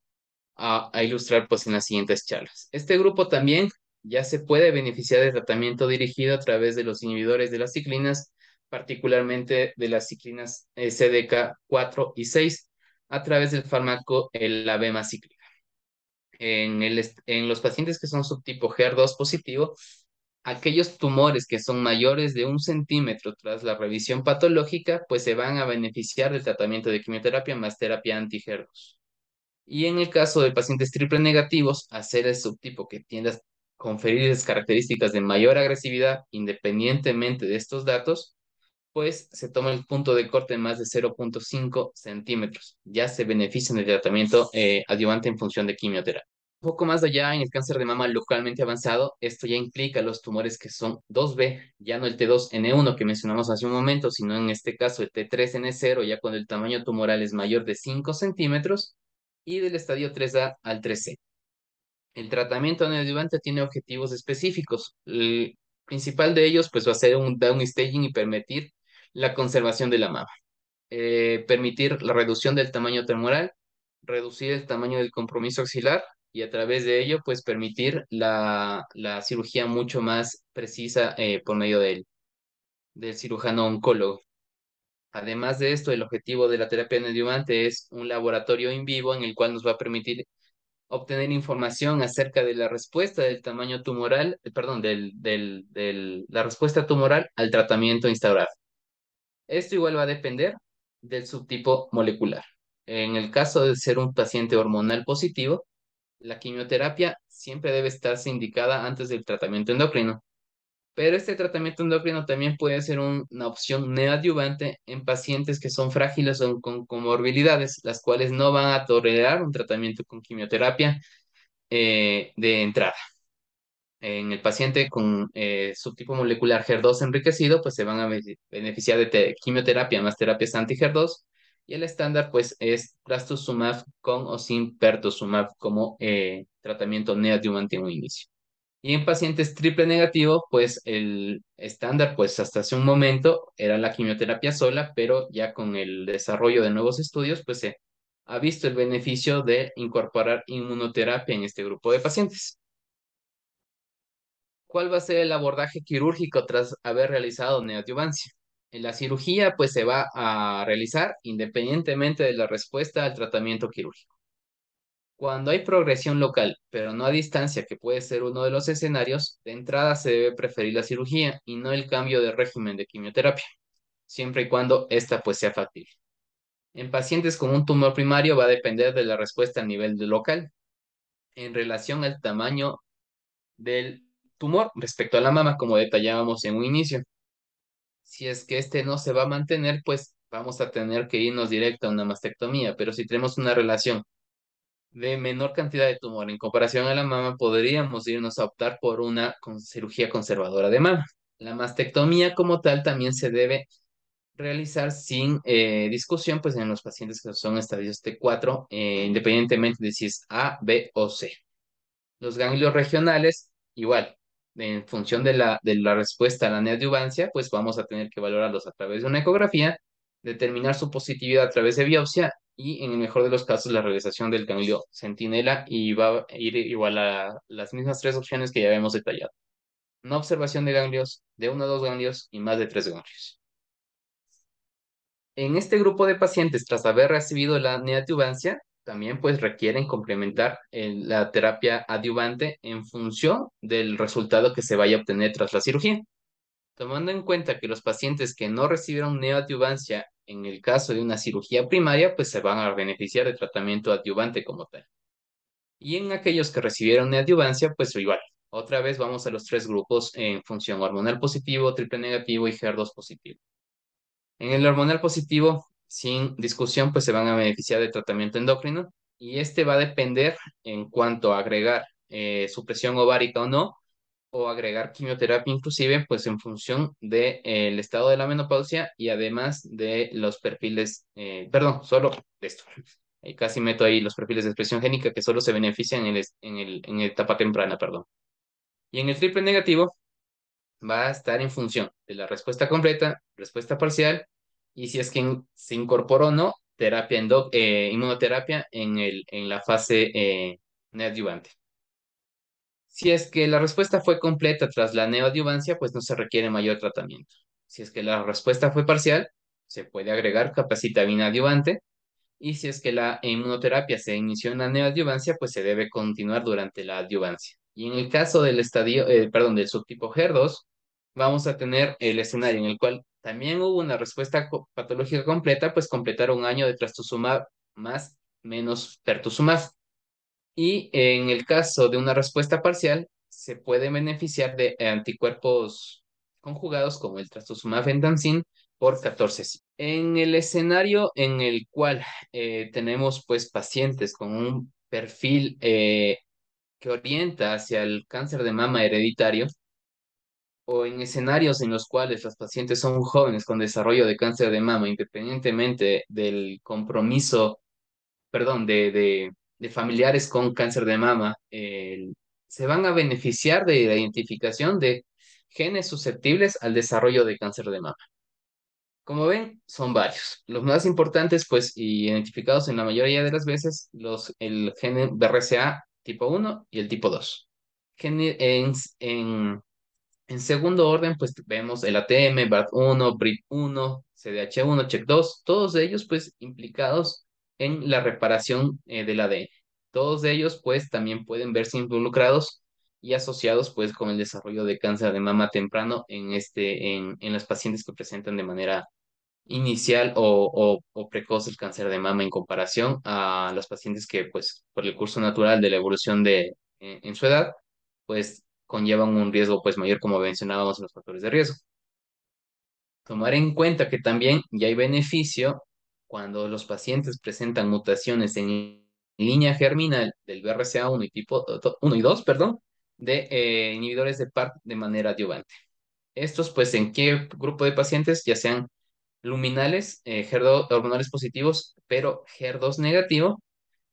a, ilustrar pues en las siguientes charlas. Este grupo también ya se puede beneficiar de tratamiento dirigido a través de los inhibidores de las ciclinas, particularmente de las ciclinas eh, CDK4 y 6, a través del fármaco el abemaciclina. En, el, en los pacientes que son subtipo HER2 positivo, aquellos tumores que son mayores de un centímetro tras la revisión patológica, pues se van a beneficiar del tratamiento de quimioterapia más terapia anti-HER2. Y en el caso de pacientes triple negativos, hacer el subtipo que tiende a conferir características de mayor agresividad independientemente de estos datos, pues se toma el punto de corte más de 0.5 centímetros. Ya se benefician del tratamiento eh, adyuvante en función de quimioterapia. Un poco más allá, en el cáncer de mama localmente avanzado, esto ya implica los tumores que son 2B, ya no el T2N1 que mencionamos hace un momento, sino en este caso el T3N0, ya cuando el tamaño tumoral es mayor de 5 centímetros, y del estadio 3A al 3C. El tratamiento neoadyuvante tiene objetivos específicos. El principal de ellos pues, va a ser un downstaging y permitir la conservación de la mama. Eh, permitir la reducción del tamaño tumoral, reducir el tamaño del compromiso axilar y a través de ello pues permitir la, cirugía mucho más precisa eh, por medio del, del cirujano oncólogo. Además de esto, el objetivo de la terapia neoadyuvante es un laboratorio en vivo en el cual nos va a permitir obtener información acerca de la respuesta del tamaño tumoral, eh, perdón, del, del- la respuesta tumoral al tratamiento instaurado. Esto igual va a depender del subtipo molecular. En el caso de ser un paciente hormonal positivo, la quimioterapia siempre debe estarse indicada antes del tratamiento endocrino. Pero este tratamiento endocrino también puede ser un- una opción neoadyuvante en pacientes que son frágiles o con comorbilidades, las cuales no van a tolerar un tratamiento con quimioterapia eh, de entrada. En el paciente con eh, subtipo molecular HER2 enriquecido, pues se van a be- beneficiar de te- quimioterapia más terapias anti-HER2 y el estándar pues es trastuzumab con o sin pertuzumab como eh, tratamiento neoadyuvante en un inicio. Y en pacientes triple negativo, pues el estándar, pues hasta hace un momento era la quimioterapia sola, pero ya con el desarrollo de nuevos estudios, pues se ha visto el beneficio de incorporar inmunoterapia en este grupo de pacientes. ¿Cuál va a ser el abordaje quirúrgico tras haber realizado neoadyuvancia? La cirugía, pues se va a realizar independientemente de la respuesta al tratamiento quirúrgico. Cuando hay progresión local, pero no a distancia, que puede ser uno de los escenarios, de entrada se debe preferir la cirugía y no el cambio de régimen de quimioterapia, siempre y cuando esta pues sea factible. En pacientes con un tumor primario va a depender de la respuesta a nivel local en relación al tamaño del tumor respecto a la mama, como detallábamos en un inicio. Si es que este no se va a mantener, pues vamos a tener que irnos directo a una mastectomía, pero si tenemos una relación de menor cantidad de tumor en comparación a la mama, podríamos irnos a optar por una cirugía conservadora de mama. La mastectomía como tal también se debe realizar sin eh, discusión, pues en los pacientes que son estadios T4, eh, independientemente de si es A, B o C. Los ganglios regionales, igual, en función de la, de la respuesta a la neoadyuvancia, pues vamos a tener que valorarlos a través de una ecografía, determinar su positividad a través de biopsia y, en el mejor de los casos, la realización del ganglio centinela y va a ir igual a las mismas tres opciones que ya habíamos detallado. No observación de ganglios, de uno a dos ganglios y más de tres ganglios. En este grupo de pacientes, tras haber recibido la neoadyuvancia, también pues requieren complementar el- la terapia adyuvante en función del resultado que se vaya a obtener tras la cirugía. Tomando en cuenta que los pacientes que no recibieron neoadyuvancia en el caso de una cirugía primaria, pues se van a beneficiar de tratamiento adyuvante como tal. Y en aquellos que recibieron neoadyuvancia, pues igual. Otra vez vamos a los tres grupos en función hormonal positivo, triple negativo y HER2 positivo. En el hormonal positivo, sin discusión, pues se van a beneficiar de tratamiento endocrino y este va a depender en cuanto a agregar eh, supresión ovárica o no, o agregar quimioterapia inclusive, pues en función del estado de la menopausia y además de los perfiles, eh, perdón, solo de esto. Eh, casi meto ahí los perfiles de expresión génica que solo se benefician en el, en el, en etapa temprana, perdón. Y en el triple negativo, va a estar en función de la respuesta completa, respuesta parcial y si es que se incorporó o no terapia endo, eh, inmunoterapia en, el, en la fase eh, neoadyuvante. Si es que la respuesta fue completa tras la neoadyuvancia, pues no se requiere mayor tratamiento. Si es que la respuesta fue parcial, se puede agregar capacitabina adyuvante. Y si es que la inmunoterapia se inició en la neoadyuvancia, pues se debe continuar durante la adyuvancia. Y en el caso del estadio, eh, perdón, del subtipo HER2, vamos a tener el escenario en el cual también hubo una respuesta patológica completa, pues completar un año de trastuzumab más menos pertuzumab. Y en el caso de una respuesta parcial, se puede beneficiar de anticuerpos conjugados como el trastuzumab vendancin por 14. sí. En el escenario en el cual eh, tenemos pues pacientes con un perfil eh, que orienta hacia el cáncer de mama hereditario, o en escenarios en los cuales los pacientes son jóvenes con desarrollo de cáncer de mama, independientemente del compromiso, perdón, de, de, familiares con cáncer de mama, se van a beneficiar de la identificación de genes susceptibles al desarrollo de cáncer de mama. Como ven, son varios. Los más importantes, pues, y identificados en la mayoría de las veces, los, el gen BRCA tipo 1 y el tipo 2. Gen- en, en en segundo orden, pues vemos el ATM, BART1, BRIT1, CDH1, CHEK2, todos ellos pues implicados en la reparación eh, del ADN. Todos ellos pues también pueden verse involucrados y asociados pues con el desarrollo de cáncer de mama temprano en, este, en, en los pacientes que presentan de manera inicial o, o, o precoz el cáncer de mama en comparación a los pacientes que pues por el curso natural de la evolución de, en, en su edad pues conllevan un riesgo pues mayor como mencionábamos en los factores de riesgo. Tomar en cuenta que también ya hay beneficio cuando los pacientes presentan mutaciones en línea germinal del BRCA1 y tipo 1 y 2, perdón, de eh, inhibidores de PARP de manera adyuvante. Estos, pues, ¿en qué grupo de pacientes? Ya sean luminales, eh, HER2 hormonales positivos, pero HER2 negativo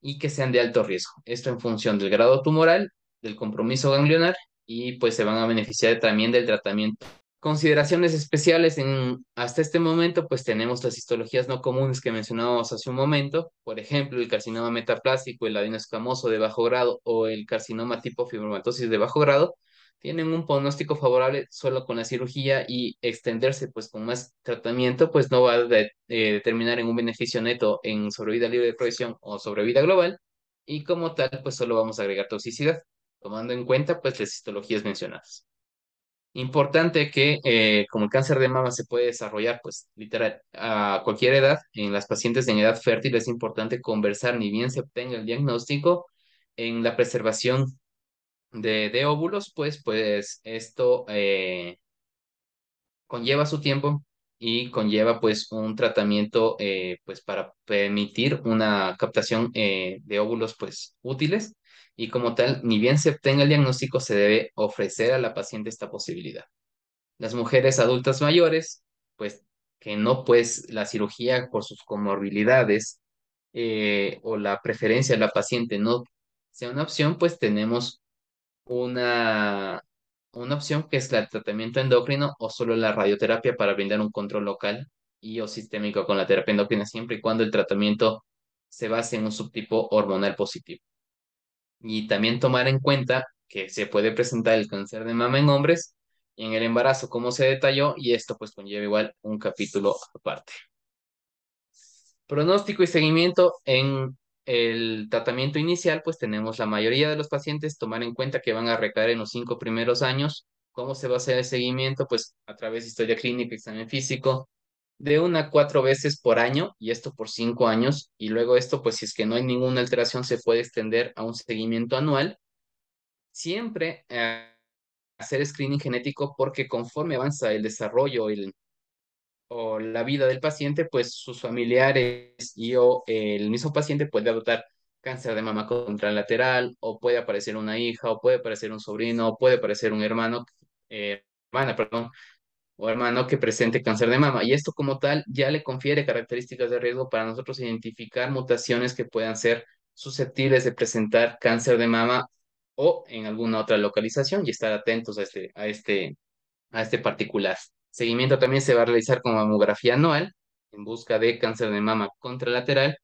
y que sean de alto riesgo. Esto en función del grado tumoral, del compromiso ganglionar y pues se van a beneficiar también del tratamiento. Consideraciones especiales en hasta este momento, pues tenemos las histologías no comunes que mencionábamos hace un momento, por ejemplo, el carcinoma metaplástico, el adenoescamoso de bajo grado o el carcinoma tipo fibromatosis de bajo grado, tienen un pronóstico favorable solo con la cirugía y extenderse pues con más tratamiento, pues no va a de, eh, determinar en un beneficio neto en sobrevida libre de progresión o sobrevida global. Y como tal, pues solo vamos a agregar toxicidad, tomando en cuenta pues las histologías mencionadas. Importante que eh, como el cáncer de mama se puede desarrollar, pues literal, a cualquier edad, en las pacientes en edad fértil es importante conversar, ni bien se obtenga el diagnóstico, en la preservación de, de óvulos, pues, pues esto eh, conlleva su tiempo y conlleva pues un tratamiento eh, pues para permitir una captación de óvulos pues útiles y como tal, ni bien se obtenga el diagnóstico, se debe ofrecer a la paciente esta posibilidad. Las mujeres adultas mayores, pues que no pues la cirugía por sus comorbilidades eh, o la preferencia de la paciente no sea una opción, pues tenemos una, una opción que es el tratamiento endocrino o solo la radioterapia para brindar un control local y o sistémico con la terapia endocrina siempre y cuando el tratamiento se base en un subtipo hormonal positivo. Y también tomar en cuenta que se puede presentar el cáncer de mama en hombres y en el embarazo, como se detalló, y esto pues conlleva igual un capítulo aparte. Pronóstico y seguimiento en el tratamiento inicial, pues tenemos la mayoría de los pacientes tomar en cuenta que van a recaer en los cinco primeros años. ¿Cómo se va a hacer el seguimiento? Pues a través de historia clínica, examen físico, de una cuatro veces por año y esto por cinco años y luego esto pues si es que no hay ninguna alteración se puede extender a un seguimiento anual. Siempre eh, hacer screening genético porque conforme avanza el desarrollo el, o la vida del paciente pues sus familiares y o el mismo paciente puede adoptar cáncer de mama contralateral o puede aparecer una hija o puede aparecer un sobrino o puede aparecer un hermano, eh, hermana, perdón, o hermano que presente cáncer de mama. Y esto como tal ya le confiere características de riesgo para nosotros identificar mutaciones que puedan ser susceptibles de presentar cáncer de mama o en alguna otra localización y estar atentos a este, a este, a este particular. Seguimiento también se va a realizar con mamografía anual en busca de cáncer de mama contralateral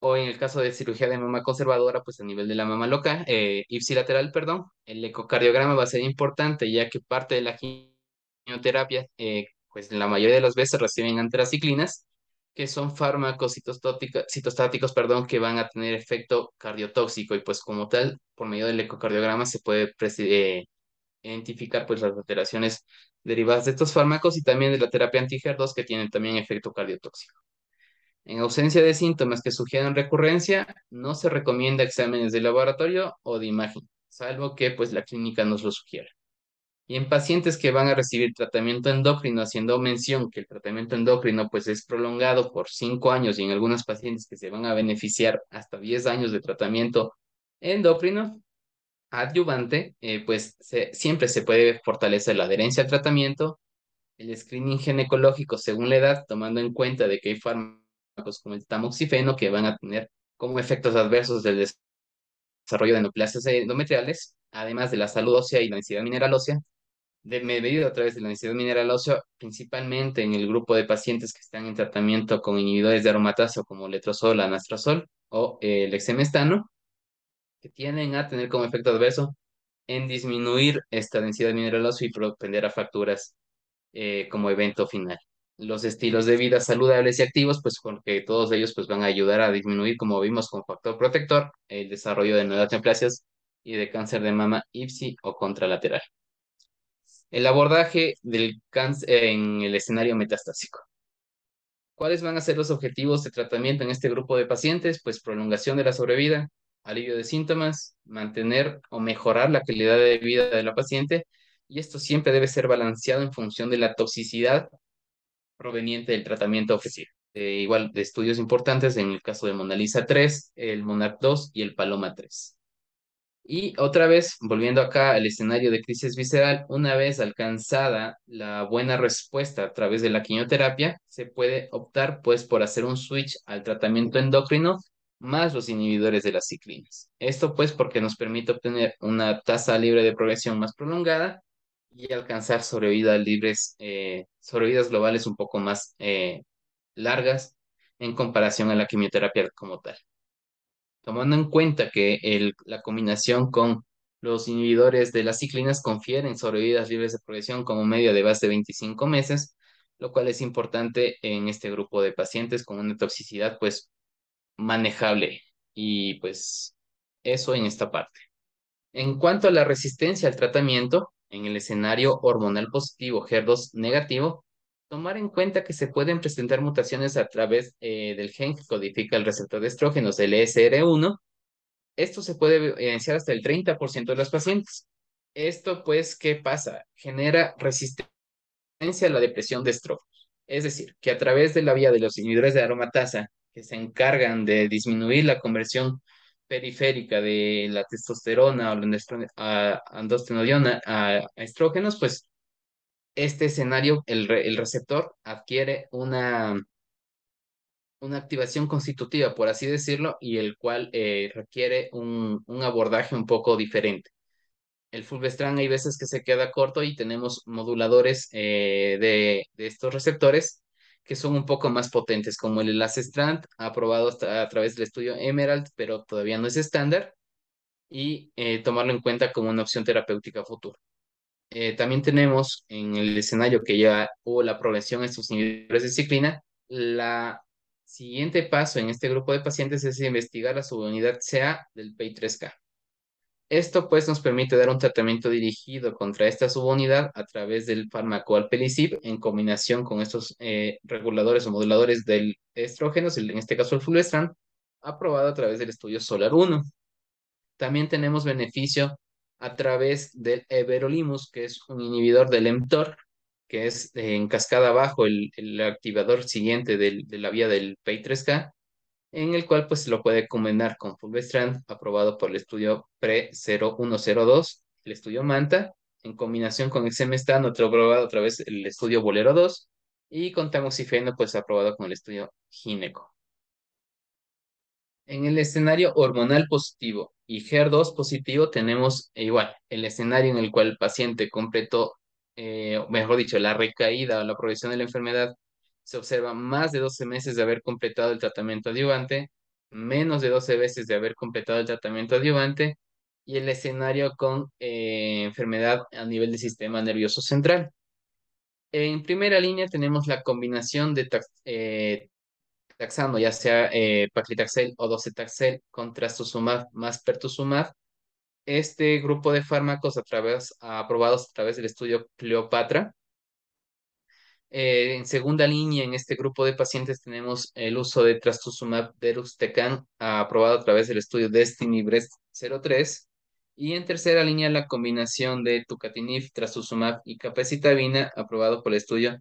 o en el caso de cirugía de mama conservadora, pues a nivel de la mama local, eh, ipsilateral, perdón, el ecocardiograma va a ser importante ya que parte de la quimioterapia, eh, pues la mayoría de las veces reciben antraciclinas, que son fármacos citostáticos, perdón, que van a tener efecto cardiotóxico y pues como tal, por medio del ecocardiograma se puede eh, identificar pues las alteraciones derivadas de estos fármacos y también de la terapia anti-HER2 que tienen también efecto cardiotóxico. En ausencia de síntomas que sugieran recurrencia, no se recomienda exámenes de laboratorio o de imagen, salvo que pues la clínica nos lo sugiera. Y en pacientes que van a recibir tratamiento endocrino, haciendo mención que el tratamiento endocrino pues es prolongado por 5 años y en algunos pacientes que se van a beneficiar hasta 10 años de tratamiento endocrino adyuvante, eh, pues siempre se puede fortalecer la adherencia al tratamiento, el screening ginecológico según la edad, tomando en cuenta de que hay fármacos como el tamoxifeno que van a tener como efectos adversos del desarrollo de neoplasias endometriales, además de la salud ósea y la densidad mineral ósea, de medido a través de la densidad mineral ósea, principalmente en el grupo de pacientes que están en tratamiento con inhibidores de aromatasa como letrozol, anastrozol o el exemestano, que tienden a tener como efecto adverso en disminuir esta densidad mineral ósea y propender a fracturas eh, como evento final. los estilos de vida saludables y activos, pues porque todos ellos pues van a ayudar a disminuir, como vimos con factor protector, el desarrollo de neoplasias y de cáncer de mama IPSI o contralateral. El abordaje del cáncer en el escenario metastásico. ¿Cuáles van a ser los objetivos de tratamiento en este grupo de pacientes? Pues prolongación de la sobrevida, alivio de síntomas, mantener o mejorar la calidad de vida de la paciente y esto siempre debe ser balanceado en función de la toxicidad proveniente del tratamiento ofrecido. igual de estudios importantes en el caso de Mona Lisa 3, el Monarch 2 y el Paloma 3. Y otra vez, volviendo acá al escenario de crisis visceral, una vez alcanzada la buena respuesta a través de la quimioterapia, se puede optar pues por hacer un switch al tratamiento endocrino más los inhibidores de las ciclinas. Esto pues porque nos permite obtener una tasa libre de progresión más prolongada y alcanzar sobrevidas libres, eh, sobrevidas globales un poco más eh, largas en comparación a la quimioterapia como tal tomando en cuenta que el, la combinación con los inhibidores de las ciclinas confieren sobrevidas libres de progresión como media de base de 25 meses, lo cual es importante en este grupo de pacientes con una toxicidad pues manejable y pues eso en esta parte. En cuanto a la resistencia al tratamiento, en el escenario hormonal positivo HER2 negativo, tomar en cuenta que se pueden presentar mutaciones a través eh, del gen que codifica el receptor de estrógenos, el ESR1. Esto se puede evidenciar hasta el 30% de los pacientes. Esto, pues, ¿qué pasa? Genera resistencia a la depresión de estrógenos. Es decir, que a través de la vía de los inhibidores de aromatasa, que se encargan de disminuir la conversión periférica de la testosterona o la androstenediona a estrógenos, pues este escenario, el, el receptor adquiere una, una activación constitutiva, por así decirlo, y el cual eh, requiere un, un, abordaje un poco diferente. El fulvestrán hay veces que se queda corto y tenemos moduladores eh, de, de, estos receptores que son un poco más potentes, como el Lacestrand, aprobado a través del estudio Emerald, pero todavía no es estándar, y eh, tomarlo en cuenta como una opción terapéutica futura. Eh, también tenemos en el escenario que ya hubo la progresión en estos inhibidores de ciclina, la siguiente paso en este grupo de pacientes es investigar la subunidad CA del PI3K. Esto pues nos permite dar un tratamiento dirigido contra esta subunidad a través del fármaco alpelisib en combinación con estos eh, reguladores o moduladores del estrógeno, en este caso el fulvestrant, aprobado a través del estudio SOLAR 1. También tenemos beneficio a través del everolimus, que es un inhibidor del mTOR, que es eh, en cascada abajo el, el activador siguiente del, de la vía del PI3K, en el cual pues se lo puede combinar con fulvestrant, aprobado por el estudio PRE-0102, el estudio MANTA, en combinación con exemestano, aprobado a través del estudio Bolero 2, y con tamoxifeno, pues aprobado con el estudio Gineco. En el escenario hormonal positivo y HER2 positivo tenemos igual el escenario en el cual el paciente completó, eh, mejor dicho, la recaída o la progresión de la enfermedad se observa más de 12 meses de haber completado el tratamiento adyuvante, menos de 12 veces de haber completado el tratamiento adyuvante y el escenario con eh, enfermedad a nivel del sistema nervioso central. En primera línea tenemos la combinación de taxando, ya sea eh, paclitaxel o docetaxel con trastuzumab más pertuzumab. Este grupo de fármacos a través, aprobados a través del estudio Cleopatra. Eh, en segunda línea, en este grupo de pacientes tenemos el uso de trastuzumab deruxtecan, aprobado a través del estudio Destiny Breast 03. Y en tercera línea, la combinación de tucatinib, trastuzumab y capecitabina, aprobado por el estudio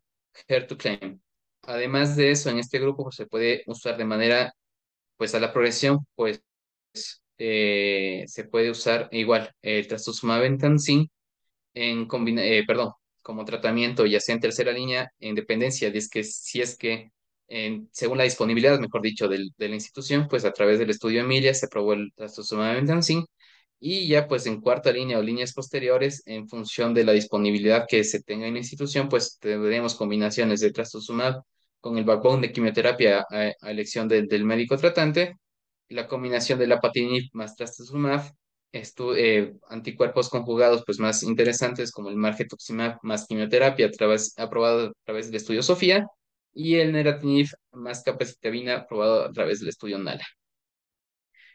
HER2CLAIM. Además de eso, en este grupo pues, se puede usar de manera, pues a la progresión, pues eh, se puede usar igual el trastuzumab en en combina eh, perdón, como tratamiento, ya sea en tercera línea, en dependencia, de es que si es que en, según la disponibilidad, mejor dicho, del, de la institución, pues a través del estudio Emilia se aprobó el trastuzumab en y ya pues en cuarta línea o líneas posteriores, en función de la disponibilidad que se tenga en la institución, pues tendremos combinaciones de trastuzumab con el backbone de quimioterapia a, elección del médico tratante, la combinación de la patinib más trastuzumab, eh, anticuerpos conjugados pues más interesantes como el margetuximab más quimioterapia a través, aprobado a través del estudio Sofía, y el neratinib más capacitabina probado a través del estudio NALA.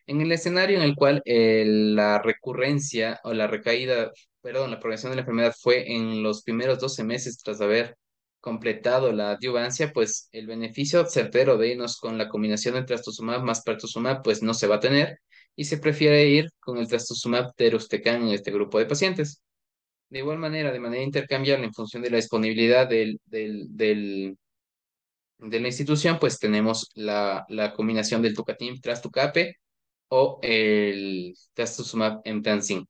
En el escenario en el cual eh, la recurrencia o la recaída, perdón, la progresión de la enfermedad fue en los primeros 12 meses tras haber completado la adyuvancia, pues el beneficio certero de irnos con la combinación de trastuzumab más pertuzumab, pues no se va a tener y se prefiere ir con el trastuzumab deruxtecan en este grupo de pacientes. De igual manera, de manera intercambiable en función de la disponibilidad del, del, del de la institución, pues tenemos la, la combinación del Tucatim Trastucape o el Trastuzumab Emtansine.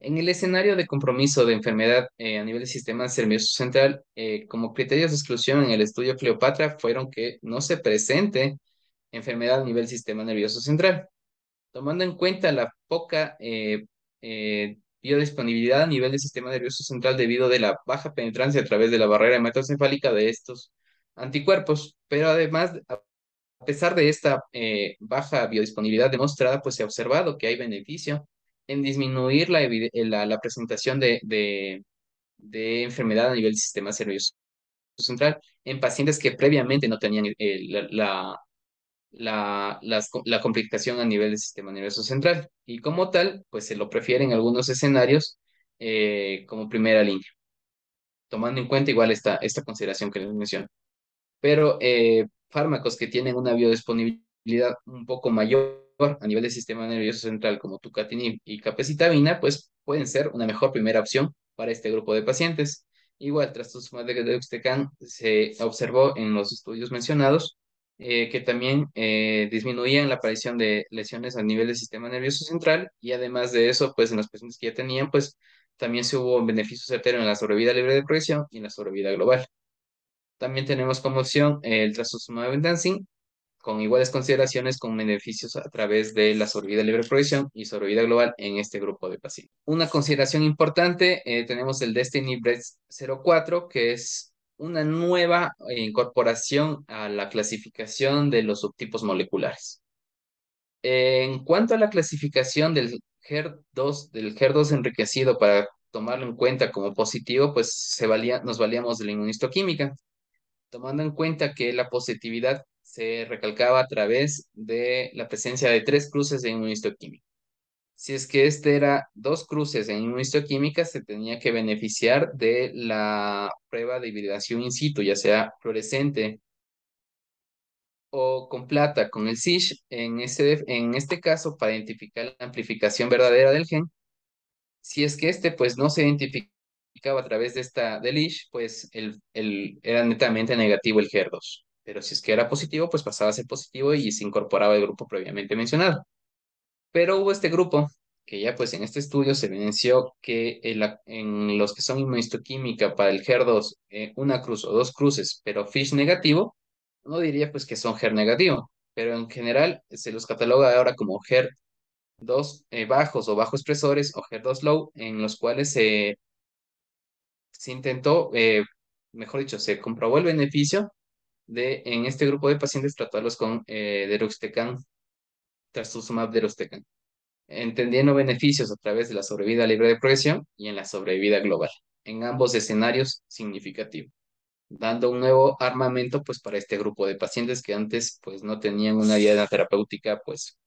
En el escenario de compromiso de enfermedad eh, a nivel del sistema nervioso central, eh, como criterios de exclusión en el estudio Cleopatra fueron que no se presente enfermedad a nivel sistema nervioso central. Tomando en cuenta la poca eh, biodisponibilidad a nivel del sistema nervioso central debido de la baja penetrancia a través de la barrera hematocefálica de estos anticuerpos, pero además, a pesar de esta eh, baja biodisponibilidad demostrada, pues se ha observado que hay beneficio en disminuir la, la, presentación de, enfermedad a nivel del sistema nervioso central en pacientes que previamente no tenían eh, la, complicación a nivel del sistema nervioso central. Y como tal, pues se lo prefiere en algunos escenarios eh, como primera línea, tomando en cuenta igual esta, esta consideración que les menciono pero eh, fármacos que tienen una biodisponibilidad un poco mayor a nivel del sistema nervioso central, como tucatinib y capecitabina, pues pueden ser una mejor primera opción para este grupo de pacientes. Igual, trastuzumab de deruxtecan se observó en los estudios mencionados eh, que también eh, disminuían la aparición de lesiones a nivel del sistema nervioso central y además de eso, pues en los pacientes que ya tenían, pues también se hubo un beneficio en la sobrevida libre de progresión y en la sobrevida global. También tenemos como opción el trastuzumab dancing con iguales consideraciones con beneficios a través de la sobrevida libre progresión y sobrevida global en este grupo de pacientes. Una consideración importante, eh, tenemos el Destiny Breast 04, que es una nueva incorporación a la clasificación de los subtipos moleculares. En cuanto a la clasificación del HER2, del HER2 enriquecido para tomarlo en cuenta como positivo, pues se valía, nos valíamos de la inmunistoquímica tomando en cuenta que la positividad se recalcaba a través de la presencia de tres cruces de inmunistoquímica. Si es que este era dos cruces en inmunistoquímica, se tenía que beneficiar de la prueba de hibridación in situ, ya sea fluorescente o con plata, con el SISH, en este, en este caso, para identificar la amplificación verdadera del gen. Si es que este pues no se identifica a través de esta de pues el, el, era netamente negativo el HER2. Pero si es que era positivo, pues pasaba a ser positivo y se incorporaba el grupo previamente mencionado. Pero hubo este grupo que ya pues en este estudio se evidenció que en los que son inmunistoquímica para el HER2, eh, una cruz o dos cruces, pero FISH negativo, no diría pues que son HER negativo, pero en general se los cataloga ahora como HER2 eh, bajos o bajo expresores o HER2 low, en los cuales se se intentó, eh, mejor dicho, se comprobó el beneficio de en este grupo de pacientes tratarlos con eh, deruxtecan, trastuzumab deruxtecan, entendiendo beneficios a través de la sobrevida libre de progresión y en la sobrevida global, en ambos escenarios significativos, dando un nuevo armamento pues para este grupo de pacientes que antes pues no tenían una dieta terapéutica pues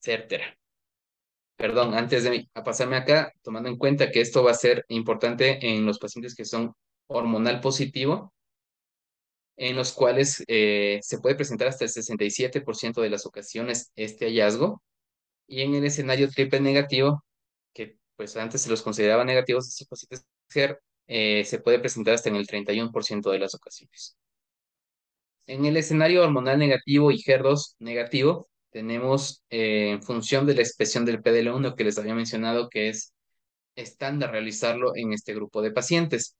certera perdón, antes de pasarme acá, tomando en cuenta que esto va a ser importante en los pacientes que son hormonal positivo, en los cuales eh, se puede presentar hasta el 67% de las ocasiones este hallazgo, y en el escenario triple negativo, que pues antes se los consideraba negativos, estos pacientes eh, se puede presentar hasta en el 31% de las ocasiones. En el escenario hormonal negativo y HER2 negativo, tenemos eh, en función de la expresión del PDL1 que les había mencionado que es estándar realizarlo en este grupo de pacientes.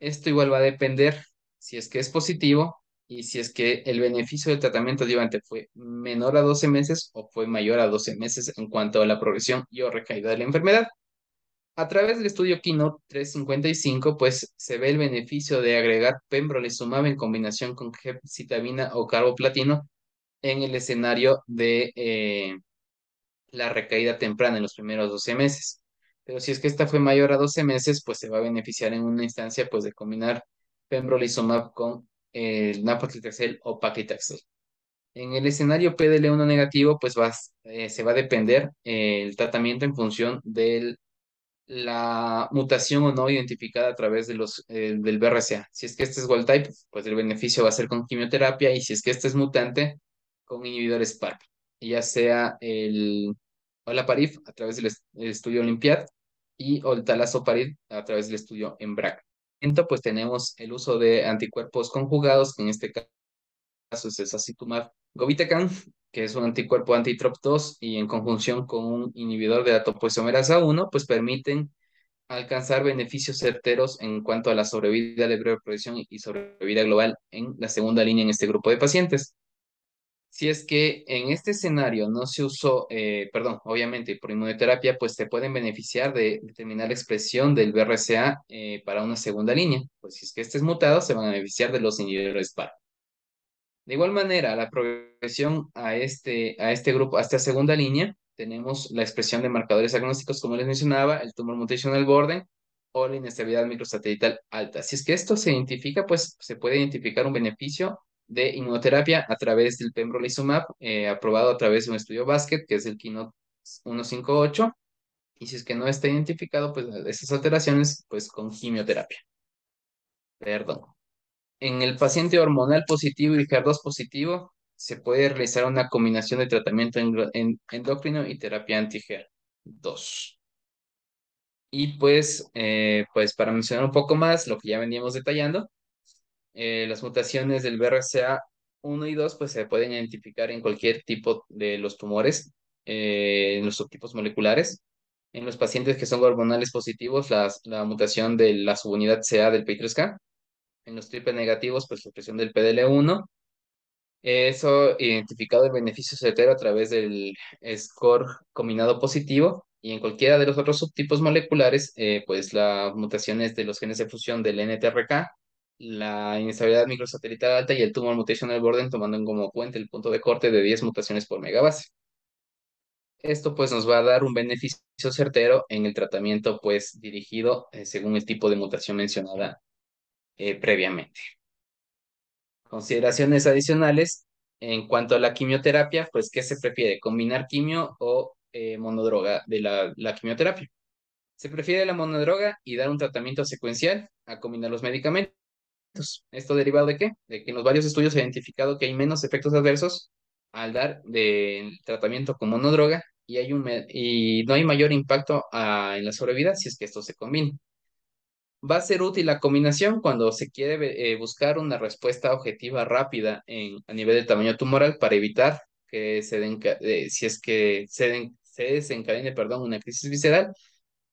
Esto igual va a depender si es que es positivo y si es que el beneficio del tratamiento adyuvante fue menor a 12 meses o fue mayor a 12 meses en cuanto a la progresión y o recaída de la enfermedad. A través del estudio Keynote 355, pues se ve el beneficio de agregar pembrolizumab en combinación con gemcitabina o carboplatino en el escenario de eh, la recaída temprana en los primeros 12 meses. Pero si es que esta fue mayor a 12 meses, pues se va a beneficiar en una instancia pues de combinar pembrolizumab con el nab-paclitaxel o paclitaxel. En el escenario PDL1 negativo, pues eh, se va a depender eh, el tratamiento en función de la mutación o no identificada a través de los, eh, del BRCA. Si es que este es wild type, pues el beneficio va a ser con quimioterapia y si es que este es mutante, con inhibidores PARP, ya sea el olaparib a través del, estudio Olympiad y el talazoparib a través del estudio EMBRAC. Entonces, pues tenemos el uso de anticuerpos conjugados, que en este caso es el sacituzumab govitecan, que es un anticuerpo anti-TROP2 y en conjunción con un inhibidor de la topoisomerasa 1, pues permiten alcanzar beneficios certeros en cuanto a la sobrevida de breve progresión y sobrevida global en la segunda línea en este grupo de pacientes. Si es que en este escenario no se usó, eh, perdón, obviamente por inmunoterapia, pues se pueden beneficiar de determinar la expresión del BRCA eh, para una segunda línea. Pues si es que este es mutado, se van a beneficiar de los inhibidores PAR. De igual manera, la progresión a este, a este grupo, a esta segunda línea, tenemos la expresión de marcadores agnósticos, como les mencionaba, el tumor mutational burden o la inestabilidad microsatelital alta. Si es que esto se identifica, pues se puede identificar un beneficio de inmunoterapia a través del pembrolizumab, eh, aprobado a través de un estudio basket, que es el Keynote 158. Y si es que no está identificado, pues esas alteraciones, pues con quimioterapia. Perdón. En el paciente hormonal positivo y HER2 positivo, se puede realizar una combinación de tratamiento endocrino y terapia anti-HER2. Y pues, eh, pues para mencionar un poco más lo que ya veníamos detallando, eh, las mutaciones del BRCA 1 y 2 pues se pueden identificar en cualquier tipo de los tumores, eh, en los subtipos moleculares. En los pacientes que son hormonales positivos, la mutación de la subunidad CA del PI3K. En los triple negativos, pues la expresión del PDL1. Eso identificado el beneficio certero a través del score combinado positivo y en cualquiera de los otros subtipos moleculares, eh, pues las mutaciones de los genes de fusión del NTRK la inestabilidad microsatelital alta y el tumor mutational burden tomando como cuenta el punto de corte de 10 mutaciones por megabase. Esto pues nos va a dar un beneficio certero en el tratamiento pues dirigido eh, según el tipo de mutación mencionada eh, previamente. Consideraciones adicionales en cuanto a la quimioterapia, pues ¿qué se prefiere? ¿Combinar quimio o eh, monodroga de la quimioterapia? Se prefiere la monodroga y dar un tratamiento secuencial a combinar los medicamentos. ¿Esto derivado de qué? De que en los varios estudios se ha identificado que hay menos efectos adversos al dar del tratamiento con monodroga y, hay un, y no hay mayor impacto ah, en la sobrevida si es que esto se combina. Va a ser útil la combinación cuando se quiere eh, buscar una respuesta objetiva rápida en, a nivel de tamaño tumoral para evitar que se eh, si es que se, se desencadene perdón, una crisis visceral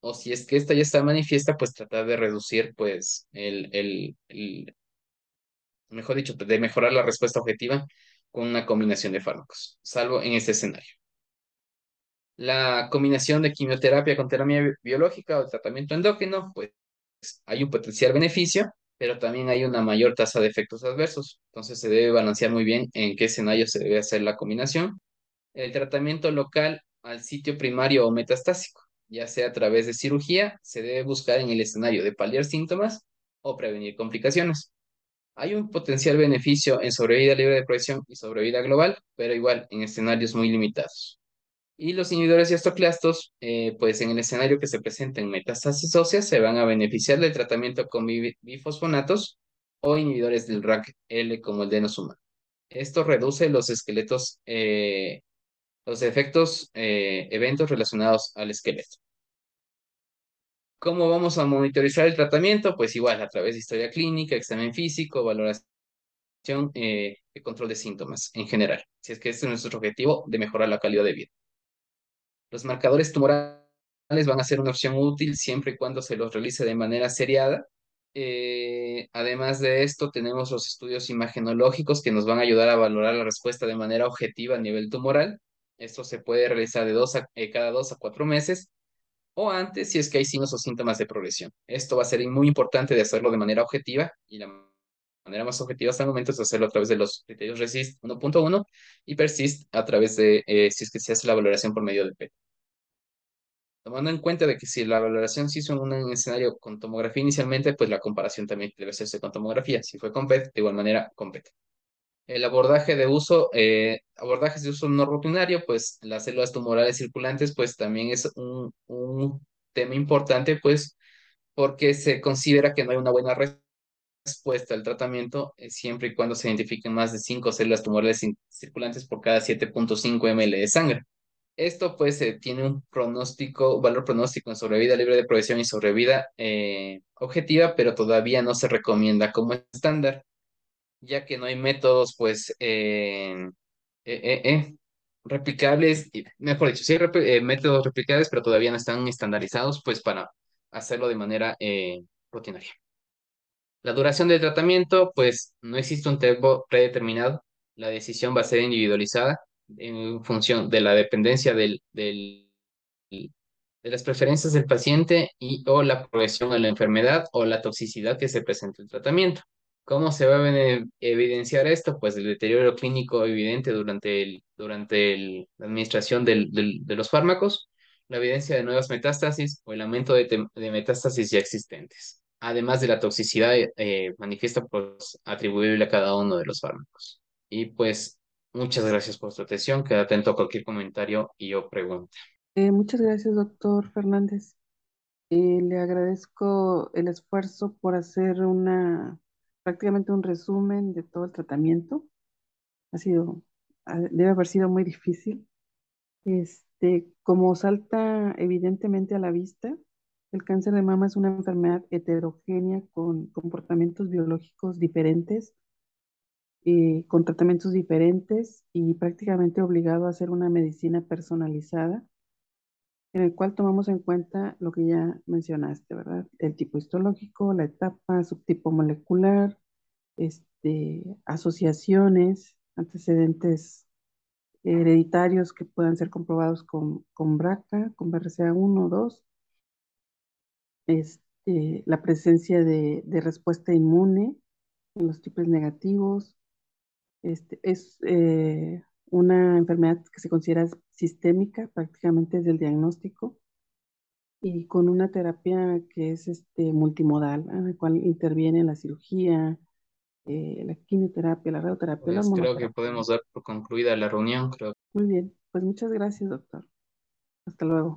o si es que esta ya está manifiesta, pues tratar de reducir, pues, el, el, el, mejor dicho, de mejorar la respuesta objetiva con una combinación de fármacos, salvo en este escenario. La combinación de quimioterapia con terapia biológica o tratamiento endocrino, pues hay un potencial beneficio, pero también hay una mayor tasa de efectos adversos. Entonces se debe balancear muy bien en qué escenario se debe hacer la combinación. El tratamiento local al sitio primario o metastásico ya sea a través de cirugía, se debe buscar en el escenario de paliar síntomas o prevenir complicaciones. Hay un potencial beneficio en sobrevida libre de progresión y sobrevida global, pero igual en escenarios muy limitados. Y los inhibidores estoclastos, eh, pues en el escenario que se presenta en metástasis óseas, se van a beneficiar del tratamiento con bifosfonatos o inhibidores del RAC-L como el denosumab. Esto reduce los esqueletos eh, los efectos, eh, eventos relacionados al esqueleto. ¿Cómo vamos a monitorizar el tratamiento? Pues igual, a través de historia clínica, examen físico, valoración eh, y control de síntomas en general. Si es que este es nuestro objetivo de mejorar la calidad de vida. Los marcadores tumorales van a ser una opción útil siempre y cuando se los realice de manera seriada. Eh, además de esto, tenemos los estudios imagenológicos que nos van a ayudar a valorar la respuesta de manera objetiva a nivel tumoral. Esto se puede realizar de dos a, eh, cada dos a cuatro meses o antes si es que hay signos o síntomas de progresión. Esto va a ser muy importante de hacerlo de manera objetiva y la manera más objetiva hasta el momento es hacerlo a través de los criterios RESIST 1.1 y PERSIST a través de eh, si es que se hace la valoración por medio del PET. tomando en cuenta de que si la valoración se hizo en un escenario con tomografía inicialmente, pues la comparación también debe hacerse con tomografía. Si fue con PET, de igual manera con PET. El abordaje de uso, eh, abordajes de uso no rutinario, pues las células tumorales circulantes, pues también es un, un tema importante, pues porque se considera que no hay una buena respuesta al tratamiento eh, siempre y cuando se identifiquen más de 5 células tumorales circulantes por cada 7.5 ml de sangre. Esto pues eh, tiene un pronóstico, valor pronóstico en sobrevida libre de progresión y sobrevida eh, objetiva, pero todavía no se recomienda como estándar, ya que no hay métodos pues replicables, mejor dicho, sí hay métodos replicables, pero todavía no están estandarizados pues para hacerlo de manera rutinaria. La duración del tratamiento, pues no existe un tiempo predeterminado. La decisión va a ser individualizada en función de la dependencia del, del, de las preferencias del paciente y o la progresión a la enfermedad o la toxicidad que se presenta en el tratamiento. ¿Cómo se va a evidenciar esto? Pues el deterioro clínico evidente durante, el, durante el, la administración del, del, de los fármacos, la evidencia de nuevas metástasis o el aumento de, de metástasis ya existentes además de la toxicidad eh, manifiesta pues, atribuible a cada uno de los fármacos. Y pues muchas gracias por su atención, queda atento a cualquier comentario y o pregunta. Eh, muchas gracias, doctor Fernández. Eh, le agradezco el esfuerzo por hacer una prácticamente un resumen de todo el tratamiento. Ha sido, debe haber sido muy difícil. Este, como salta evidentemente a la vista, el cáncer de mama es una enfermedad heterogénea con comportamientos biológicos diferentes, eh, con tratamientos diferentes y prácticamente obligado a hacer una medicina personalizada, en el cual tomamos en cuenta lo que ya mencionaste, ¿verdad? El tipo histológico, la etapa, subtipo molecular, este, asociaciones, antecedentes hereditarios que puedan ser comprobados con, con BRCA, con BRCA1 o 2, este, la presencia de, respuesta inmune en los tipos negativos. Este, es eh, una enfermedad que se considera sistémica prácticamente desde el diagnóstico y con una terapia que es este, multimodal, en la cual interviene la cirugía, eh, la quimioterapia, la radioterapia. Pues creo que podemos dar por concluida la reunión. Creo. Muy bien, pues muchas gracias, doctor. Hasta luego.